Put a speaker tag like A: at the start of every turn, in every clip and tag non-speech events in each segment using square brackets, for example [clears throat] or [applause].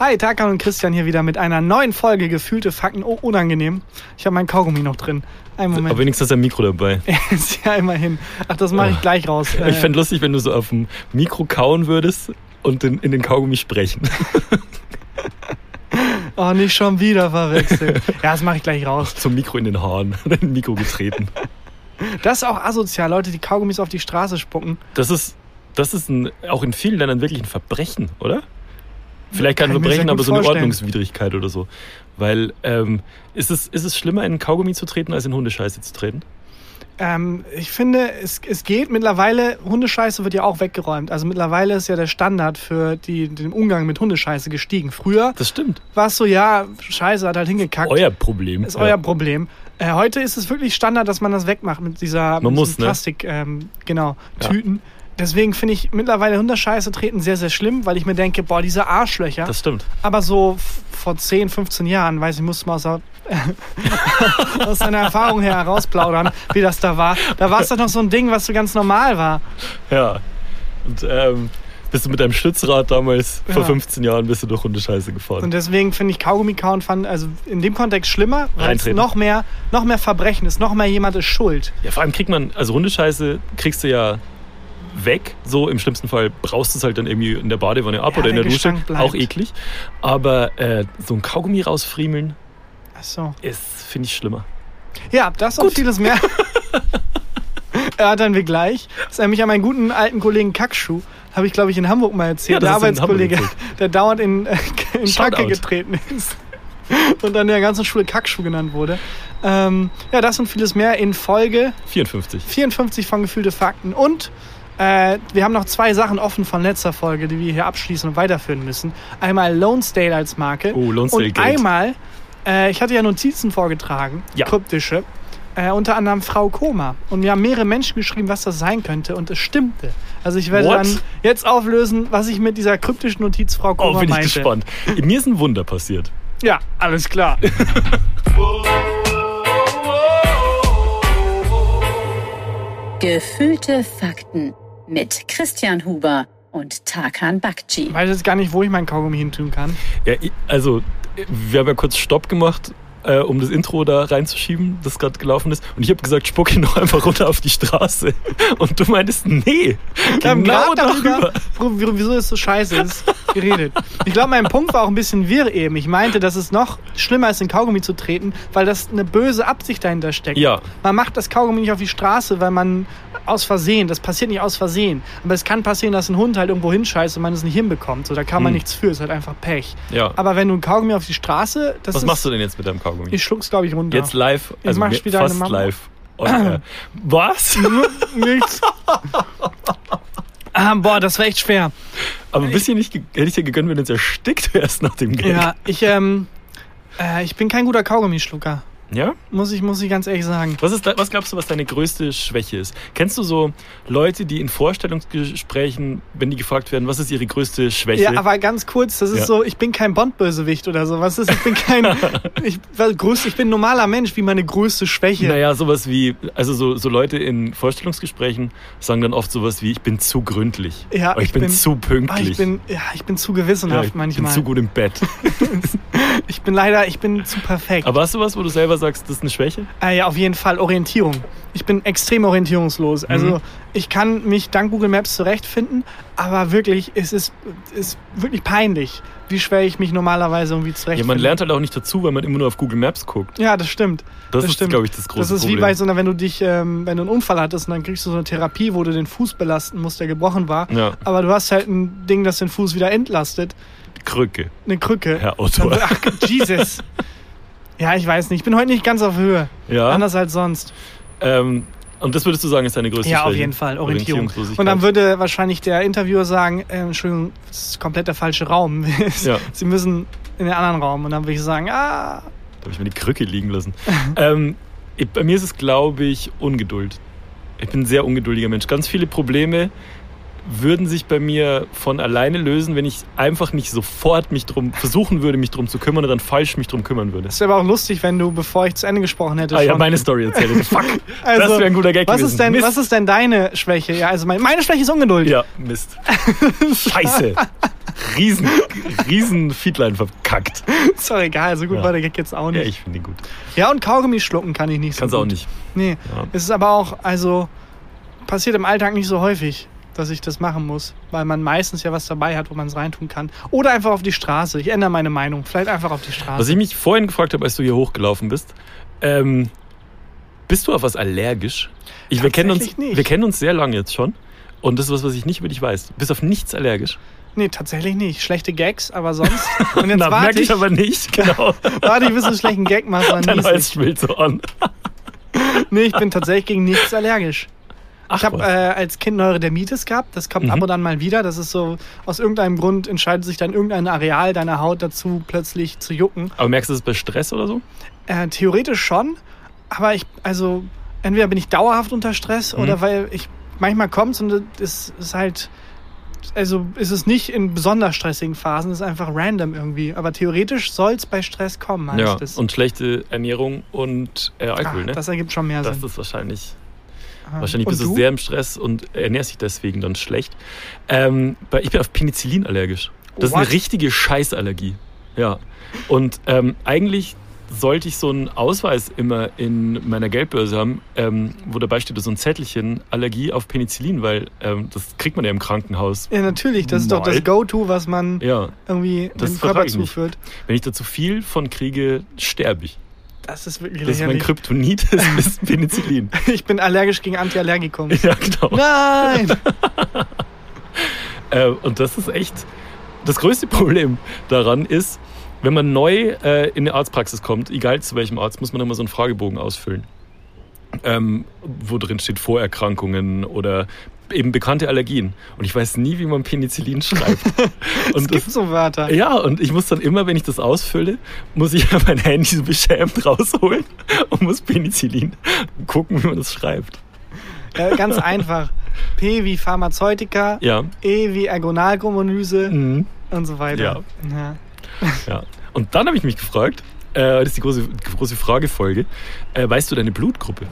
A: Hi, Tarkan und Christian hier wieder mit einer neuen Folge Gefühlte Fakten. Oh, unangenehm. Ich habe mein Kaugummi noch drin. Einen Moment.
B: Aber wenigstens ist ein Mikro dabei. [laughs]
A: ja immerhin. Ach, das mache ich gleich raus. [laughs]
B: Ich fände lustig, wenn du so auf dem Mikro kauen würdest und in, in den Kaugummi sprechen. [laughs]
A: oh, nicht schon wieder verwechselt. ja, das mache ich gleich raus.
B: Zum Mikro in den Haaren, in den Mikro getreten.
A: Das ist auch asozial, Leute, die Kaugummis auf die Straße spucken.
B: Das ist, das ist ein, auch in vielen Ländern wirklich ein Verbrechen, oder? Vielleicht kein Verbrechen, aber so eine vorstellen. Ordnungswidrigkeit oder so. Weil ähm, ist, es, ist es schlimmer, in einen Kaugummi zu treten, als in Hundescheiße zu treten?
A: Ähm, ich finde, es, es geht mittlerweile, Hundescheiße wird ja auch weggeräumt. Also mittlerweile ist ja der Standard für die, den Umgang mit Hundescheiße gestiegen. Früher
B: das stimmt.
A: war es so, ja, Scheiße hat halt hingekackt.
B: Euer Problem.
A: Ist ja. euer Problem. Äh, heute ist es wirklich Standard, dass man das wegmacht mit dieser
B: man
A: mit
B: muss, ne?
A: Plastik, ähm, genau, Tüten. Deswegen finde ich mittlerweile Hundescheiße treten sehr, sehr schlimm, weil ich mir denke, boah, diese Arschlöcher.
B: Das stimmt.
A: Aber so vor 10, 15 Jahren, weiß ich, musste mal [laughs] aus, aus seiner Erfahrung her herausplaudern, wie das da war. Da war es doch noch so ein Ding, was so ganz normal war.
B: Ja. Und ähm, bist du mit deinem Stützrad damals ja. vor 15 Jahren bist du durch Hundescheiße gefahren.
A: Und deswegen finde ich Kaugummi kauen fand also in dem Kontext schlimmer, weil es noch mehr, noch mehr Verbrechen ist, noch mehr jemand ist schuld.
B: Ja, vor allem kriegt man, also Hundescheiße kriegst du ja weg. So im schlimmsten Fall braust du es halt dann irgendwie in der Badewanne ab ja, oder in der, der Dusche. Auch eklig. Aber äh, so ein Kaugummi rausfriemeln
A: so.
B: ist, finde ich, schlimmer.
A: Ja, das Gut. und vieles mehr. [laughs] erörtern wir gleich. Das ist nämlich an meinen guten alten Kollegen Kackschuh. Habe ich, glaube ich, in Hamburg mal erzählt.
B: Ja,
A: der Arbeitskollege, der dauernd in, äh, in Kacke getreten ist. Und an der ganzen Schule Kackschuh genannt wurde. Ähm, ja, das und vieles mehr in Folge
B: 54.
A: 54 von Gefühlte Fakten. Und äh, wir haben noch zwei Sachen offen von letzter Folge, die wir hier abschließen und weiterführen müssen. Einmal Lonesdale als Marke.
B: Oh, Lonesdale
A: Und einmal, äh, ich hatte ja Notizen vorgetragen,
B: ja.
A: kryptische. Äh, unter anderem Frau Koma. Und mir haben mehrere Menschen geschrieben, was das sein könnte. Und es stimmte. Also ich werde What? dann jetzt auflösen, was ich mit dieser kryptischen Notiz Frau Koma
B: oh, bin
A: meinte.
B: ich gespannt. Mir ist ein Wunder passiert.
A: Ja, alles klar. [laughs]
C: Gefühlte Fakten mit Christian Huber und Tarkan Bakci.
A: Ich weiß jetzt gar nicht, wo ich mein Kaugummi hin tun kann.
B: Ja, also wir haben ja kurz Stopp gemacht äh, um das Intro da reinzuschieben, das gerade gelaufen ist. Und ich habe gesagt, spuck ihn noch einfach runter auf die Straße. Und du meintest, nee,
A: genau darüber. darüber. Wieso ist so scheiße ist geredet. Ich glaube, mein Punkt war auch ein bisschen wirr eben. Ich meinte, dass es noch schlimmer ist, in Kaugummi zu treten, weil das eine böse Absicht dahinter steckt.
B: Ja.
A: Man macht das Kaugummi nicht auf die Straße, weil man aus Versehen, das passiert nicht aus Versehen. Aber es kann passieren, dass ein Hund halt irgendwo hinscheißt und man es nicht hinbekommt. So, da kann man hm. nichts für, ist halt einfach Pech.
B: Ja.
A: Aber wenn du ein Kaugummi auf die Straße, das
B: Was
A: ist,
B: machst du denn jetzt mit deinem Kaugummi?
A: Ich schluck's, glaube ich, runter.
B: Jetzt live, also
A: machst wieder
B: fast live. Und, äh, [clears throat] was?
A: Nichts. ah, [laughs] boah, das war echt schwer.
B: Aber ein bisschen nicht, hätte ich dir gegönnt, wenn du jetzt erstickt wärst nach dem Geld.
A: Ja, ich, ähm, äh, ich bin kein guter Kaugummischlucker.
B: Ja?
A: Muss ich, muss ich ganz ehrlich sagen.
B: Was, ist, was glaubst du, was deine größte Schwäche ist? Kennst du so Leute, die in Vorstellungsgesprächen, wenn die gefragt werden, was ist ihre größte Schwäche?
A: Ja, aber ganz kurz, das ist ja. so, ich bin kein Bond-Bösewicht oder so. Was ist, ich bin kein, [laughs] ich, größte, ich bin ein normaler Mensch, wie meine größte Schwäche.
B: Naja, sowas wie, also so, so Leute in Vorstellungsgesprächen sagen dann oft sowas wie, ich bin zu gründlich.
A: Ja,
B: ich, ich bin, bin, zu pünktlich.
A: Ah, ich bin, ja, ich bin zu gewissenhaft
B: ja, ich
A: manchmal.
B: Ich bin zu gut im Bett. [laughs] [laughs] [laughs]
A: ich bin leider, ich bin zu perfekt.
B: Aber hast du was, wo du selber sagst, das ist eine Schwäche?
A: Äh, ja, auf jeden Fall Orientierung. Ich bin extrem orientierungslos. Mhm. Also ich kann mich dank Google Maps zurechtfinden, aber wirklich, es ist, ist wirklich peinlich, wie schwer ich mich normalerweise irgendwie zurechtfinde.
B: Ja, man lernt halt auch nicht dazu, weil man immer nur auf Google Maps guckt.
A: Ja, das stimmt.
B: Das,
A: das
B: ist, glaube ich, das große
A: Das ist
B: Problem.
A: wie bei so einer, wenn du dich, ähm, wenn du einen Unfall hattest und dann kriegst du so eine Therapie, wo du den Fuß belasten musst, der gebrochen war.
B: Ja.
A: Aber du hast halt ein Ding, das den Fuß wieder entlastet.
B: Krücke.
A: Eine Krücke.
B: Herr Otto.
A: Ach, Jesus. Ja, ich weiß nicht. Ich bin heute nicht ganz auf Höhe.
B: Ja.
A: Anders als sonst.
B: Ähm, und das würdest du sagen, ist deine größte
A: Ja,
B: Schwäche?
A: auf jeden Fall. Orientierung. Und dann würde wahrscheinlich der Interviewer sagen, äh, Entschuldigung, das ist komplett der falsche Raum. [laughs]
B: Ja.
A: Sie müssen in den anderen Raum. Und dann würde ich sagen, ah.
B: Da habe ich mir die Krücke liegen lassen. [laughs] ähm, ich, bei mir ist es, glaube ich, Ungeduld. Ich bin ein sehr ungeduldiger Mensch. Ganz viele Probleme würden sich bei mir von alleine lösen, wenn ich einfach nicht sofort mich drum versuchen würde, mich drum zu kümmern und dann falsch mich drum kümmern würde.
A: Das wäre aber auch lustig, wenn du, bevor ich zu Ende gesprochen hätte,
B: ah, ja, meine Story erzählt. [laughs] Fuck, also, das wäre ein guter Gag
A: was
B: gewesen.
A: Ist denn, was ist denn deine Schwäche? Ja, also meine, meine Schwäche ist Ungeduld.
B: Ja, Mist. [laughs] Scheiße. riesen, riesen Feedline verkackt.
A: Ist doch egal, so gut
B: Ja.
A: war der Gag jetzt auch
B: Ja,
A: nicht.
B: ich finde ihn gut.
A: Ja, und Kaugummi schlucken kann ich nicht so
B: Kannst
A: gut.
B: auch nicht.
A: Nee,
B: Ja.
A: es ist aber auch, also passiert im Alltag nicht so häufig, dass ich das machen muss, weil man meistens ja was dabei hat, wo man es reintun kann. Oder einfach auf die Straße. Ich ändere meine Meinung. Vielleicht einfach auf die Straße.
B: Was ich mich vorhin gefragt habe, als du hier hochgelaufen bist, ähm, bist du auf was allergisch? Ich, wir, kennen uns,
A: nicht.
B: wir kennen uns sehr lange jetzt schon. Und das ist was, was ich nicht über dich weiß. Du bist auf nichts allergisch.
A: nee, tatsächlich nicht. Schlechte Gags, aber sonst. [laughs] Und jetzt
B: Na,
A: warte
B: merke
A: ich,
B: ich aber nicht, [laughs] genau.
A: warte ich, bis du einen schlechten Gag machst. [laughs] Dann ich.
B: schwillt so an.
A: Nee, ich bin tatsächlich gegen nichts allergisch.
B: Ach,
A: Ich habe äh, als Kind Neurodermitis gehabt. Das kommt
B: Mhm.
A: ab und an mal wieder. Das ist so, aus irgendeinem Grund entscheidet sich dann irgendein Areal deiner Haut dazu, plötzlich zu jucken.
B: aber merkst du das bei Stress oder so?
A: Äh, theoretisch schon, aber ich, also, entweder bin ich dauerhaft unter Stress
B: Mhm.
A: oder weil ich, manchmal kommt's und es ist halt, also ist es nicht in besonders stressigen Phasen, es ist einfach random irgendwie. Aber theoretisch soll's bei Stress kommen, heißt
B: Ja.
A: es.
B: Und schlechte Ernährung und äh, Alkohol,
A: Ah,
B: ne?
A: Das ergibt schon mehr
B: Das
A: Sinn.
B: ist wahrscheinlich.
A: Ah.
B: Wahrscheinlich
A: Und
B: bist du sehr im Stress und ernährst dich deswegen dann schlecht. Ähm, ich bin auf Penicillin allergisch. Das ist
A: What?
B: eine richtige Scheißallergie. Ja. Und ähm, eigentlich sollte ich so einen Ausweis immer in meiner Geldbörse haben, ähm, wo dabei steht so ein Zettelchen Allergie auf Penicillin, weil ähm, das kriegt man ja im Krankenhaus.
A: Ja, natürlich, das ist doch
B: Mal.
A: das Go-To, was man
B: Ja.
A: irgendwie dem Körper zuführt.
B: Wenn ich da zu viel von kriege, sterbe ich.
A: Das ist wirklich
B: Das ist mein. Kryptonit, das ist [laughs] Penicillin.
A: Ich bin allergisch gegen Antiallergikum.
B: Ja, genau.
A: Nein! [laughs]
B: Äh, und das ist echt das größte Problem daran ist, wenn man neu äh, in eine Arztpraxis kommt, egal zu welchem Arzt, muss man immer so einen Fragebogen ausfüllen, ähm, wo drin steht Vorerkrankungen oder eben bekannte Allergien. Und ich weiß nie, wie man Penicillin schreibt. [laughs]
A: es gibt so Wörter.
B: ja, und ich muss dann immer, wenn ich das ausfülle, muss ich mein Handy so beschämt rausholen und muss Penicillin gucken, wie man das schreibt.
A: Ja, ganz einfach. P wie Pharmazeutika,
B: Ja.
A: E wie Ergonalgomonyse
B: Mhm.
A: und so weiter.
B: Ja.
A: Ja.
B: Ja. Und dann habe ich mich gefragt, äh, das ist die große, große Fragefolge, äh, weißt du deine Blutgruppe?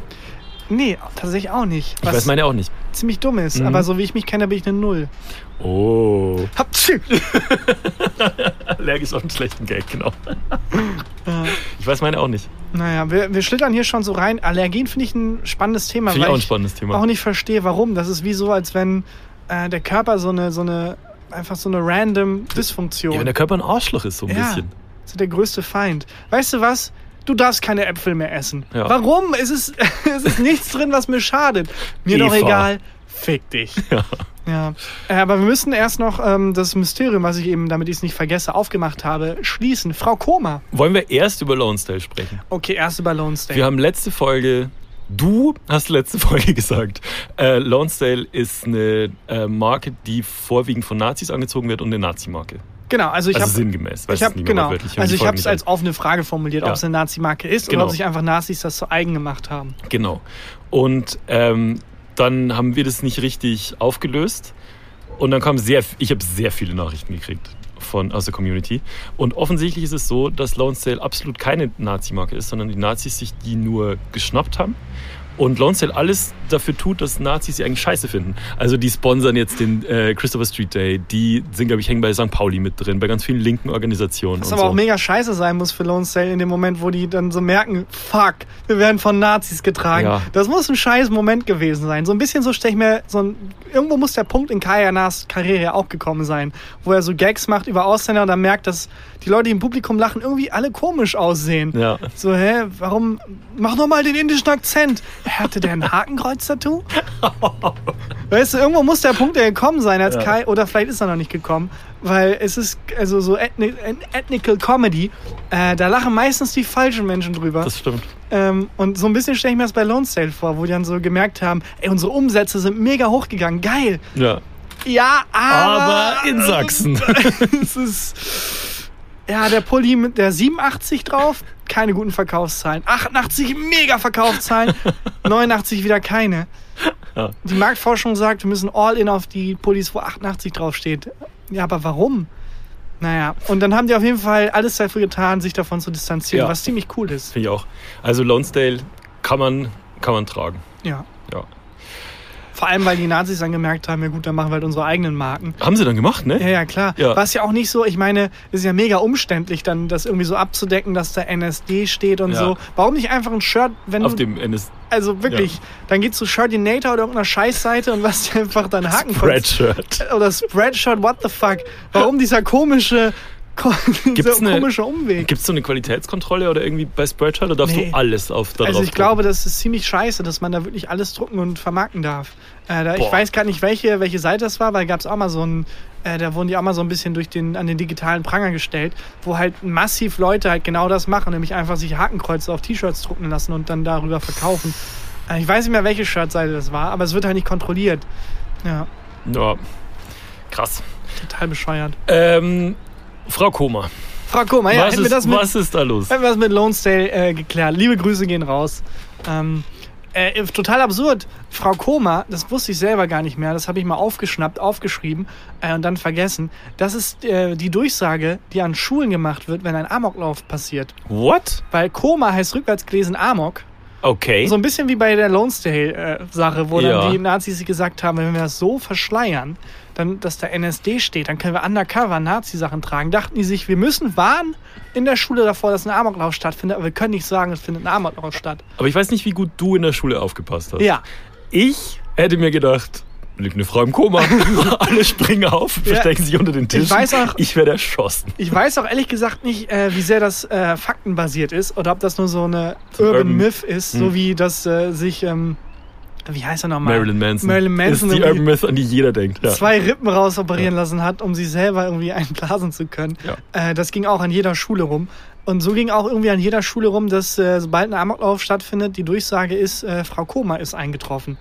A: Nee, tatsächlich auch nicht.
B: Ich weiß meine auch nicht.
A: ziemlich dumm ist.
B: Mhm.
A: Aber so wie ich mich kenne, bin ich eine Null.
B: Oh.
A: Haptschü. [laughs]
B: Allergisch auf einen schlechten Gag, genau.
A: Ja.
B: Ich weiß meine auch nicht.
A: Naja, wir, wir schlittern hier schon so rein. Allergien finde ich ein spannendes Thema,
B: Finde ich auch ein spannendes Thema.
A: auch nicht verstehe, warum. Das ist wie so, als wenn äh, der Körper so eine, so eine, einfach so eine random Dysfunktion.
B: Ja, wenn der Körper ein Arschloch ist, so ein
A: Ja.
B: bisschen.
A: Das ist der größte Feind. Weißt du was? Du darfst keine Äpfel mehr essen.
B: Ja.
A: Warum? Es ist, [laughs] es ist nichts drin, was mir schadet. Mir doch
B: Eva.
A: egal. Fick dich.
B: Ja.
A: Ja. Äh, aber wir müssen erst noch ähm, das Mysterium, was ich eben, damit ich es nicht vergesse, aufgemacht habe, schließen. Frau Koma.
B: Wollen wir erst über Lonesdale sprechen?
A: Okay, erst über Lone State.
B: Wir haben letzte Folge, du hast letzte [laughs] Folge gesagt, äh, Lonesdale ist eine äh, Marke, die vorwiegend von Nazis angezogen wird und eine Nazi-Marke.
A: Genau, also ich
B: Also
A: habe
B: sinngemäß.
A: ich hab, genau. Also ich habe es als offene Frage formuliert,
B: Ja.
A: ob es eine Nazi-Marke ist
B: Genau.
A: oder ob sich einfach Nazis das zu eigen gemacht haben.
B: Genau. Und ähm, dann haben wir das nicht richtig aufgelöst. Und dann kam sehr, ich habe sehr viele Nachrichten gekriegt von, aus der Community. Und offensichtlich ist es so, dass Lonesdale absolut keine Nazi-Marke ist, sondern die Nazis sich die nur geschnappt haben. Und Lonesdale alles dafür tut, dass Nazis sie eigentlich scheiße finden. Also die sponsern jetzt den äh, Christopher Street Day, die sind, glaube ich, hängen bei St. Pauli mit drin, bei ganz vielen linken Organisationen.
A: Was aber
B: so.
A: auch mega scheiße sein muss für Lone Sale in dem Moment, wo die dann so merken, fuck, wir werden von Nazis getragen.
B: Ja.
A: Das muss ein scheiß Moment gewesen sein. So ein bisschen so stelle ich mir, so ein, irgendwo muss der Punkt in Kayanas Karriere auch gekommen sein, wo er so Gags macht über Ausländer und dann merkt, dass die Leute, die im Publikum lachen, irgendwie alle komisch aussehen.
B: Ja.
A: So, hä, warum? Mach doch mal den indischen Akzent. Hatte der ein Hakenkreuz-Tattoo? [laughs] weißt du, irgendwo muss der Punkt ja gekommen sein, als
B: Ja.
A: Kai, oder vielleicht ist er noch nicht gekommen, weil es ist also so ethni Ethnical Comedy, äh, da lachen meistens die falschen Menschen drüber.
B: Das stimmt.
A: Ähm, und so ein bisschen stelle ich mir das bei Lone Sale vor, wo die dann so gemerkt haben, ey, unsere Umsätze sind mega hochgegangen, geil.
B: Ja.
A: Ja, aber,
B: Aber in Sachsen. [laughs]
A: es ist. Ja, der Pulli mit der 87 drauf, keine guten Verkaufszahlen. 88 mega Verkaufszahlen, [laughs] 89 wieder keine.
B: Ja.
A: Die Marktforschung sagt, wir müssen all in auf die Pullis, wo 88 draufsteht. Ja, aber warum? Naja, und dann haben die auf jeden Fall alles dafür getan, sich davon zu distanzieren,
B: Ja.
A: was ziemlich cool ist.
B: Finde ich auch. Also Lonesdale kann man, kann man tragen.
A: Ja.
B: Ja.
A: Vor allem, weil die Nazis dann gemerkt haben, ja gut, dann machen wir halt unsere eigenen Marken.
B: Haben sie dann gemacht, ne?
A: Ja, ja, klar.
B: Ja.
A: Was ja auch nicht so, ich meine, ist ja mega umständlich, dann das irgendwie so abzudecken, dass da NSD steht und
B: Ja.
A: so. Warum nicht einfach ein Shirt, wenn
B: Auf
A: du,
B: dem NS
A: also wirklich, dann gehst du Shirtinator oder irgendeiner Scheißseite und was dir einfach dann Haken
B: Spreadshirt. [laughs]
A: oder Spreadshirt, what the fuck? Warum dieser komische, ko [laughs]
B: Gibt's
A: dieser
B: eine-
A: komische Umweg?
B: Gibt es so eine Qualitätskontrolle oder irgendwie bei Spreadshirt oder darfst
A: Nee.
B: du alles auf da
A: Also ich glaube, das ist ziemlich scheiße, dass man da wirklich alles drucken und vermarkten darf. Äh, da, ich weiß gar nicht, welche, welche Seite das war, weil gab es auch mal so ein, äh, da wurden die auch mal so ein bisschen durch den, an den digitalen Pranger gestellt, wo halt massiv Leute halt genau das machen, nämlich einfach sich Hakenkreuze auf T-Shirts drucken lassen und dann darüber verkaufen. Äh, ich weiß nicht mehr, welche Shirtseite das war, aber es wird halt nicht kontrolliert. Ja,
B: Ja. Krass.
A: total bescheuert.
B: Ähm, Frau Koma,
A: Frau Koma, ja,
B: was,
A: hätten wir
B: ist,
A: das mit,
B: was ist da los?
A: Hätten wir das mit Lonesdale äh, geklärt. Liebe Grüße gehen raus. Ähm, äh, total absurd. Frau Koma, das wusste ich selber gar nicht mehr, das habe ich mal aufgeschnappt, aufgeschrieben äh, und dann vergessen. Das ist äh, die Durchsage, die an Schulen gemacht wird, wenn ein Amoklauf passiert.
B: What?
A: Weil Koma heißt rückwärts gelesen Amok.
B: Okay.
A: So ein bisschen wie bei der Lonesdale-Sache, wo
B: Ja.
A: dann die Nazis gesagt haben, wenn wir das so verschleiern, dann, dass da NSD steht, dann können wir undercover Nazi-Sachen tragen. Dachten die sich, wir müssen warnen in der Schule davor, dass ein Amoklauf stattfindet, aber wir können nicht sagen, es findet ein Amoklauf statt.
B: Aber ich weiß nicht, wie gut du in der Schule aufgepasst hast.
A: Ja,
B: Ich hätte mir gedacht, liegt eine Frau im Koma, [laughs] alle springen auf, verstecken sich unter den Tisch.
A: Ich weiß auch-
B: ich werde erschossen.
A: ich weiß auch ehrlich gesagt nicht, äh, wie sehr das äh, faktenbasiert ist oder ob das nur so eine Urban,
B: Urban-
A: Myth ist, so
B: Hm.
A: wie das äh, sich, ähm, wie heißt er nochmal?
B: Marilyn Manson.
A: Marilyn Manson
B: ist die Urban Myth, an die jeder denkt. Ja.
A: zwei Rippen rausoperieren lassen hat, um sich selber irgendwie [laughs] einblasen zu können.
B: Ja.
A: Äh, das ging auch an jeder Schule rum. Und so ging auch irgendwie an jeder Schule rum, dass äh, sobald ein Amoklauf stattfindet, die Durchsage ist, äh, Frau Koma ist eingetroffen.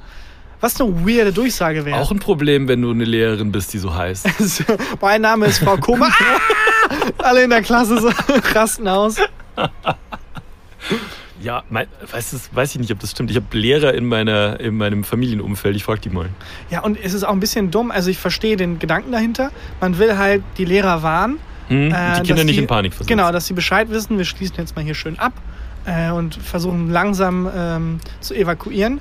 A: Was eine weirde Durchsage wäre.
B: Auch ein Problem, wenn du eine Lehrerin bist, die so heißt. [laughs]
A: mein Name ist Frau Koma. [laughs] Ah! Alle in der Klasse so [laughs] rasten aus.
B: Ja, mein, weiß, es, weiß ich nicht, ob das stimmt. Ich habe Lehrer in, meiner, in meinem Familienumfeld. Ich frage die mal.
A: Ja, und es ist auch ein bisschen dumm. Also ich verstehe den Gedanken dahinter. Man will halt die Lehrer warnen.
B: Hm?
A: Äh,
B: die Kinder nicht
A: die-
B: in Panik versetzen.
A: Genau, dass sie Bescheid wissen. Wir schließen jetzt mal hier schön ab äh, und versuchen langsam ähm, zu evakuieren,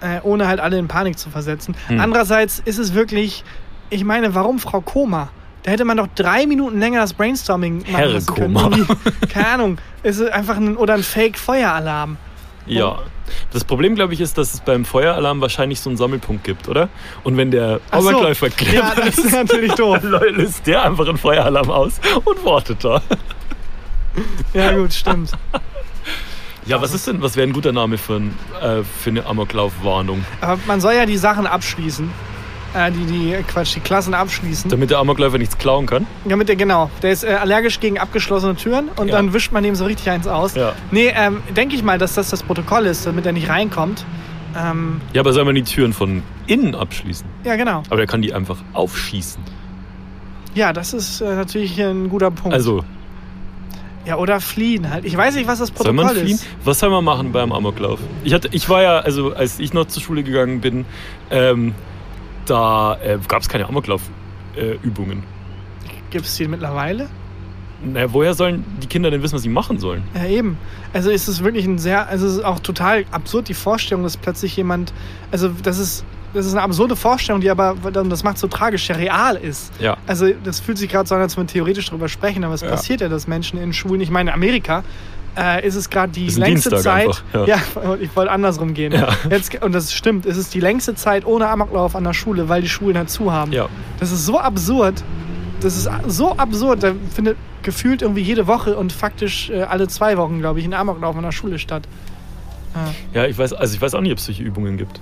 A: äh, ohne halt alle in Panik zu versetzen.
B: Hm.
A: Andererseits ist es wirklich, ich meine, warum Frau Koma? Da hätte man doch drei Minuten länger das Brainstorming machen
B: Herr
A: lassen können.
B: Koma. [laughs]
A: Keine Ahnung. Es ist einfach ein, oder ein Fake-Feueralarm.
B: Ja. Das Problem, glaube ich, ist, dass es beim Feueralarm wahrscheinlich so einen Sammelpunkt gibt, oder? Und wenn der
A: Ach so. Ja, das ist natürlich [laughs] doof.
B: dann löst der einfach einen Feueralarm aus und wartet da.
A: Ja, gut, stimmt. [laughs]
B: Ja, was ist denn, was wäre ein guter Name für, ein, äh, für eine Amoklaufwarnung?
A: Aber man soll ja die Sachen abschließen. Äh, die, die, Quatsch, die Klassen abschließen.
B: Damit der Amokläufer nichts klauen kann?
A: Damit der, genau, der ist äh, allergisch gegen abgeschlossene Türen und
B: Ja.
A: dann wischt man ihm so richtig eins aus.
B: Ja.
A: Nee, ähm, denke ich mal, dass das das Protokoll ist, damit er nicht reinkommt. Ähm,
B: Ja, aber soll man die Türen von innen abschließen?
A: ja, genau.
B: Aber der kann die einfach aufschießen.
A: Ja, das ist äh, natürlich ein guter Punkt.
B: Also,
A: ja, oder fliehen halt. Ich weiß nicht, was das
B: soll
A: Protokoll
B: man fliehen?
A: ist.
B: Was soll man machen beim Amoklauf? Ich, hatte, ich war ja, also als ich noch zur Schule gegangen bin, ähm, da äh, gab es keine Amoklauf-Übungen.
A: Gibt es die mittlerweile?
B: naja, woher sollen die Kinder denn wissen, was sie machen sollen?
A: Ja, eben. Also ist es wirklich ein sehr, also es ist auch total absurd, die Vorstellung, dass plötzlich jemand, also das ist, das ist eine absurde Vorstellung, die aber, das macht so tragisch, ja real ist.
B: Ja.
A: Also das fühlt sich gerade so an, als wir theoretisch darüber sprechen, aber es
B: Ja.
A: passiert ja, dass Menschen in Schulen, ich meine, in Amerika äh, ist es gerade die längste
B: Dienstag
A: Zeit.
B: einfach,
A: ja.
B: ja.
A: ich wollte andersrum gehen.
B: Ja.
A: Jetzt, und das stimmt, es ist die längste Zeit ohne Amoklauf an der Schule, weil die Schulen halt zu haben.
B: Ja.
A: Das ist so absurd. Das ist so absurd. Da findet gefühlt irgendwie jede Woche und faktisch äh, alle zwei Wochen, glaube ich, ein Amoklauf an der Schule statt. Ja.
B: Ja, ich weiß, also ich weiß auch nicht, ob es solche Übungen gibt.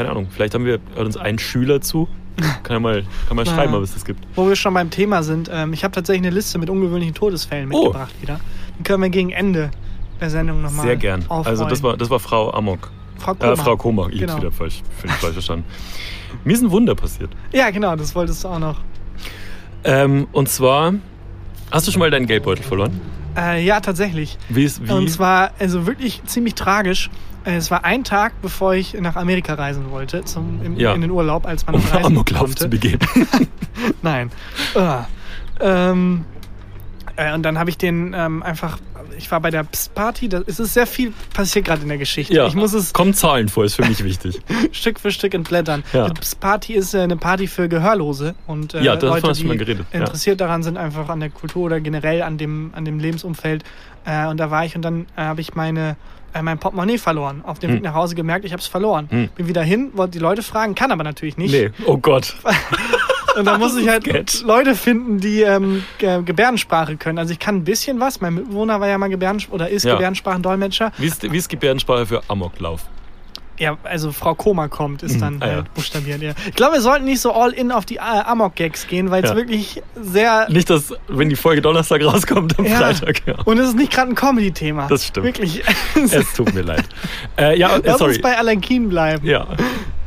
B: Keine Ahnung. Vielleicht haben wir hört uns einen Schüler zu. Kann ja mal, kann mal [laughs] schreiben, ob es das gibt.
A: Wo wir schon beim Thema sind, ähm, ich habe tatsächlich eine Liste mit ungewöhnlichen Todesfällen
B: Oh.
A: mitgebracht wieder. Die können wir gegen Ende der Sendung nochmal
B: Sehr gern.
A: aufrollen.
B: Also das war, das war Frau Amok.
A: Frau Koma.
B: Äh, Frau Koma. Ich
A: Genau.
B: hab's wieder falsch, falsch verstanden. Mir ist ein Wunder passiert.
A: Ja, genau, das wolltest du auch noch.
B: Ähm, und zwar, hast du schon mal deinen Geldbeutel verloren?
A: Äh, ja, tatsächlich.
B: Wie ist, wie?
A: Und zwar, also wirklich ziemlich tragisch. Äh, Es war ein Tag, bevor ich nach Amerika reisen wollte, zum, im,
B: Ja.
A: in den Urlaub, als man
B: um
A: reisen
B: Amoklauf
A: konnte.
B: zu begehen. [laughs]
A: Nein. Ah. Ähm, äh, und dann habe ich den ähm, einfach, ich war bei der Psst-Party. Da es ist sehr viel passiert gerade in der Geschichte.
B: Ja,
A: Ich muss es
B: kommen Zahlen vor, ist für mich wichtig. [laughs]
A: Stück für Stück entblättern.
B: Ja.
A: Die Psst-Party ist äh, eine Party für Gehörlose und äh,
B: Ja,
A: Leute, die
B: geredet, ja.
A: interessiert daran sind, einfach an der Kultur oder generell an dem, an dem Lebensumfeld. Äh, und da war ich und dann äh, habe ich meine äh, mein Portemonnaie verloren. Auf dem
B: Hm.
A: Weg nach Hause gemerkt, ich habe es verloren.
B: Hm.
A: Bin wieder hin, wollte die Leute fragen, kann aber natürlich nicht.
B: Nee, oh Gott. [laughs]
A: Und dann muss ich halt
B: Sketch.
A: Leute finden, die ähm, Ge- Gebärdensprache können. Also ich kann ein bisschen was. Mein Mitbewohner war ja mal Gebärdens oder ist
B: Ja.
A: Gebärdensprachendolmetscher.
B: Wie ist, wie ist Gebärdensprache für Amoklauf?
A: Ja, also Frau Koma kommt, ist dann
B: Ah, ja.
A: halt buchstabiert. Ja. Ich glaube, wir sollten nicht so all in auf die äh, Amok-Gags gehen, weil es
B: Ja.
A: wirklich sehr.
B: Nicht, dass, wenn die Folge Donnerstag rauskommt, am
A: Ja.
B: Freitag. Ja.
A: Und es ist nicht gerade ein Comedy-Thema.
B: Das stimmt.
A: Wirklich.
B: Es tut mir leid. Äh, ja, äh,
A: Lass
B: sorry.
A: uns bei Allergien bleiben.
B: Ja.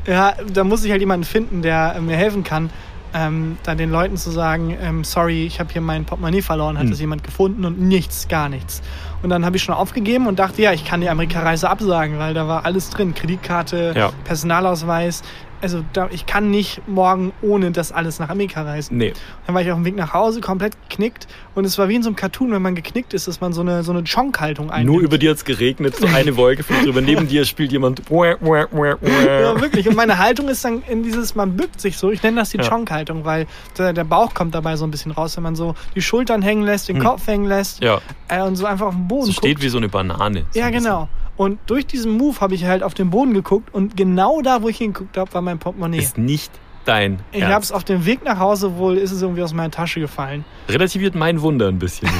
A: Ja, da muss ich halt jemanden finden, der äh, mir helfen kann, ähm, dann den Leuten zu sagen, ähm, sorry, ich habe hier mein Portemonnaie verloren, hat
B: Hm.
A: das jemand gefunden und nichts, gar nichts. Und dann habe ich schon aufgegeben und dachte, ja, ich kann die Amerikareise absagen, weil da war alles drin, Kreditkarte,
B: Ja.
A: Personalausweis. Also da, ich kann nicht morgen ohne das alles nach Amerika reisen.
B: Nee.
A: Dann war ich auf dem Weg nach Hause komplett geknickt und es war wie in so einem Cartoon, wenn man geknickt ist, dass man so eine, so eine Chonk-Haltung einnimmt.
B: Nur über dir hat es geregnet, so eine Wolke fliegt drüber. Neben [laughs] dir spielt jemand.
A: Ja, wirklich. Und meine Haltung ist dann in dieses, man bückt sich so. Ich nenne das die
B: Ja.
A: Chonk-Haltung, weil der, der Bauch kommt dabei so ein bisschen raus, wenn man so die Schultern hängen lässt, den
B: Hm.
A: Kopf hängen lässt
B: Ja,
A: äh, und so einfach auf den Boden
B: so steht wie so eine Banane. So
A: Ja,
B: ein bisschen.
A: Und durch diesen Move habe ich halt auf den Boden geguckt und genau da, wo ich hingeguckt habe, war mein Portemonnaie.
B: Ist nicht dein
A: ich habe es auf dem Weg nach Hause wohl, ist es irgendwie aus meiner Tasche gefallen.
B: Relativiert mein Wunder ein bisschen. [laughs]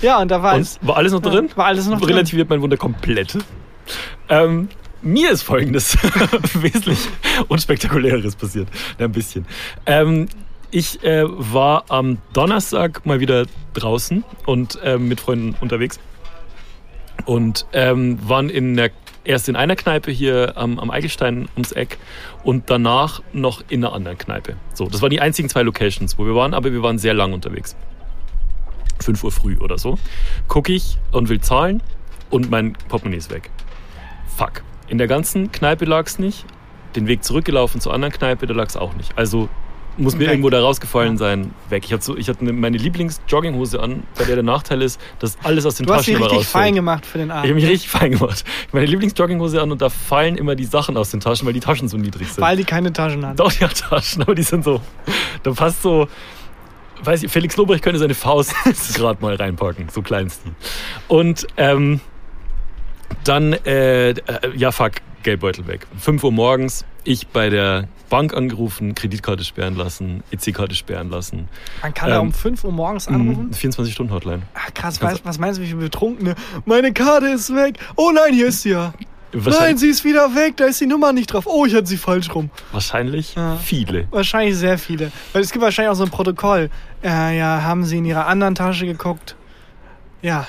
A: Ja, und da war es.
B: war alles noch drin?
A: War alles noch drin.
B: Relativiert mein Wunder komplett. Ähm, mir ist folgendes [laughs] wesentlich unspektakuläres passiert. Ein bisschen. Ähm, ich äh, war am Donnerstag mal wieder draußen und ähm, mit Freunden unterwegs und ähm, waren in der, erst in einer Kneipe hier am, am Eigelstein ums Eck und danach noch in einer anderen Kneipe. So, das waren die einzigen zwei Locations, wo wir waren, aber wir waren sehr lang unterwegs. 5 Uhr früh oder so. Gucke ich und will zahlen und mein Portemonnaie ist weg. Fuck. In der ganzen Kneipe lag es nicht. Den Weg zurückgelaufen zur anderen Kneipe, da lag es auch nicht. Also muss mir
A: Weg.
B: irgendwo da rausgefallen sein, weg. Ich hatte, so, ich hatte eine- meine Lieblings-Jogginghose an, bei der der Nachteil ist, dass alles aus den
A: Du hast
B: Taschen immer
A: richtig
B: rausfällt.
A: fein gemacht für den
B: Ich
A: Abend.
B: habe mich richtig fein gemacht. Ich habe meine Lieblings-Jogginghose an und da fallen immer die Sachen aus den Taschen, weil die Taschen so niedrig sind.
A: weil die keine Taschen hat.
B: Doch, die hat Taschen, aber die sind so. Da passt so. Weiß ich, Felix Lobrecht könnte seine Faust [laughs] gerade mal reinpacken. So klein ist die. Und ähm, dann, äh, äh, ja, fuck, Geldbeutel weg. 5 Uhr morgens, ich bei der Bank angerufen, Kreditkarte sperren lassen, EC-Karte sperren lassen.
A: Man kann da
B: Ähm,
A: um 5 Uhr morgens anrufen.
B: 24-Stunden-Hotline.
A: Ach krass, weißt, was meinst du, wie viele Betrunkene? Meine Karte ist weg. Oh nein, hier ist sie ja. Nein, sie ist wieder weg, da ist die Nummer nicht drauf. Oh, ich hatte sie falsch rum.
B: wahrscheinlich
A: Ja.
B: viele.
A: Wahrscheinlich sehr viele. Weil es gibt wahrscheinlich auch so ein Protokoll. Äh, ja, haben sie in ihrer anderen Tasche geguckt? Ja,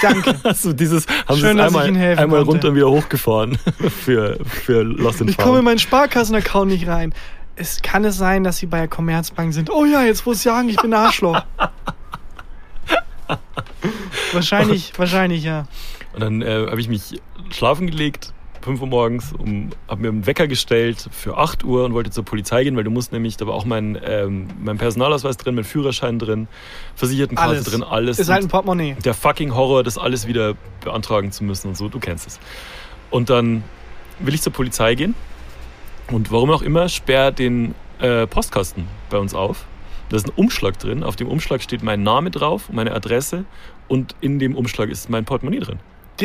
A: danke. [laughs]
B: Also dieses haben
A: Schön,
B: sie
A: dass
B: es
A: ich
B: einmal,
A: Ihnen helfen
B: einmal runter und wieder hochgefahren [laughs] für, für Lost in
A: Ich komme in meinen Sparkassen-Account nicht rein. Es kann es sein, dass sie bei der Commerzbank sind. Oh ja, jetzt muss ich sagen, ich bin ein Arschloch. [laughs] wahrscheinlich, wahrscheinlich, ja.
B: Und dann äh, habe ich mich schlafen gelegt, 5 Uhr morgens, um, habe mir einen Wecker gestellt für 8 Uhr und wollte zur Polizei gehen, weil du musst nämlich, da war auch mein, ähm, mein Personalausweis drin, mein Führerschein drin, Versichertenkarte
A: Alles.
B: drin, alles.
A: Ist halt ein Portemonnaie.
B: der fucking Horror, das alles wieder beantragen zu müssen und so, du kennst es. Und dann will ich zur Polizei gehen und warum auch immer sperrt den äh, Postkasten bei uns auf. Da ist ein Umschlag drin, auf dem Umschlag steht mein Name drauf, meine Adresse und in dem Umschlag ist mein Portemonnaie drin.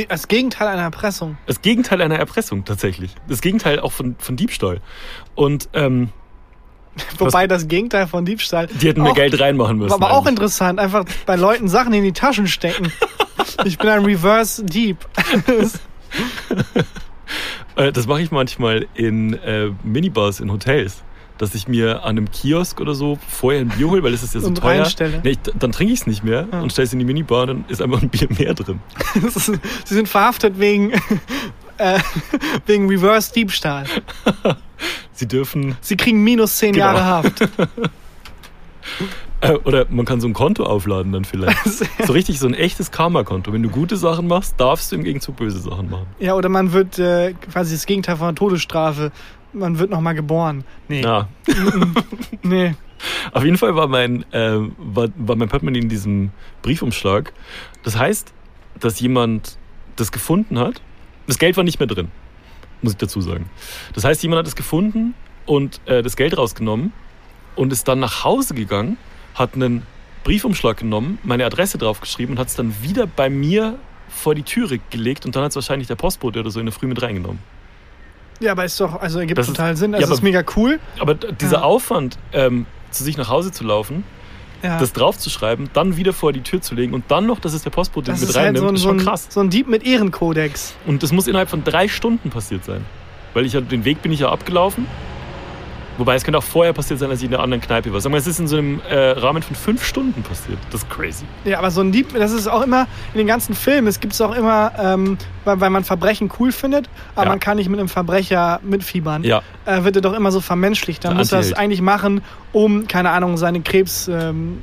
A: Das Gegenteil einer Erpressung.
B: Das Gegenteil einer Erpressung tatsächlich. Das Gegenteil auch von, von Diebstahl. Und ähm, [laughs]
A: Wobei das Gegenteil von Diebstahl.
B: die hätten mir
A: auch,
B: Geld reinmachen müssen.
A: War aber auch
B: eigentlich.
A: interessant, einfach bei Leuten Sachen in die Taschen stecken. [laughs] Ich bin ein Reverse Dieb. [laughs]
B: Äh, das mache ich manchmal in äh, Minibars in Hotels. Dass ich mir an einem Kiosk oder so vorher ein Bier hole, weil es ist ja [laughs] so
A: Und
B: teuer. Nee, ich, dann trinke ich es nicht mehr
A: Ja.
B: und stelle es in die Minibar dann ist einfach ein Bier mehr drin. [laughs]
A: Ist- Sie sind verhaftet wegen, [laughs] äh, wegen Reverse Diebstahl.
B: Sie dürfen.
A: Sie kriegen minus zehn
B: Genau.
A: Jahre Haft.
B: Äh, oder man kann so ein Konto aufladen dann vielleicht. so richtig so ein echtes Karma-Konto. Wenn du gute Sachen machst, darfst du im Gegenzug böse Sachen machen.
A: Ja, oder man wird äh, quasi das Gegenteil von einer Todesstrafe. Man wird nochmal geboren. Nee.
B: Ja.
A: Nee.
B: Auf jeden Fall war mein, äh, war, war mein Portemonnaie in diesem Briefumschlag. Das heißt, dass jemand das gefunden hat. Das Geld war nicht mehr drin, muss ich dazu sagen. Das heißt, jemand hat es gefunden und äh, das Geld rausgenommen und ist dann nach Hause gegangen, hat einen Briefumschlag genommen, meine Adresse draufgeschrieben und hat es dann wieder bei mir vor die Türe gelegt und dann hat es wahrscheinlich der Postbote oder so in der Früh mit reingenommen.
A: Ja, aber ist doch, also ergibt
B: Das ist-
A: total Sinn.
B: ja,
A: Also
B: aber-
A: ist mega cool.
B: Aber dieser
A: Ja.
B: Aufwand, ähm, zu sich nach Hause zu laufen,
A: Ja.
B: das draufzuschreiben, dann wieder vor die Tür zu legen und dann noch, dass es der Postbote
A: das
B: mit
A: ist halt
B: reinnimmt,
A: so ein,
B: ist
A: so,
B: schon krass.
A: so ein Dieb mit Ehrenkodex.
B: Und das muss innerhalb von drei Stunden passiert sein. Weil ich ja, den Weg bin ich ja abgelaufen. Wobei es könnte auch vorher passiert sein, als ich in einer anderen Kneipe war. Sagen wir, es ist in so einem äh, Rahmen von fünf Stunden passiert. Das ist crazy.
A: Ja, aber so ein Dieb, das ist auch immer in den ganzen Filmen. Es gibt es auch immer, ähm, weil, weil man Verbrechen cool findet, aber
B: Ja.
A: man kann nicht mit einem Verbrecher mitfiebern.
B: Ja.
A: Äh, wird er doch immer so vermenschlicht. Dann muss er das
B: Antiheld.
A: eigentlich machen, um, keine Ahnung, seine Krebsrechnung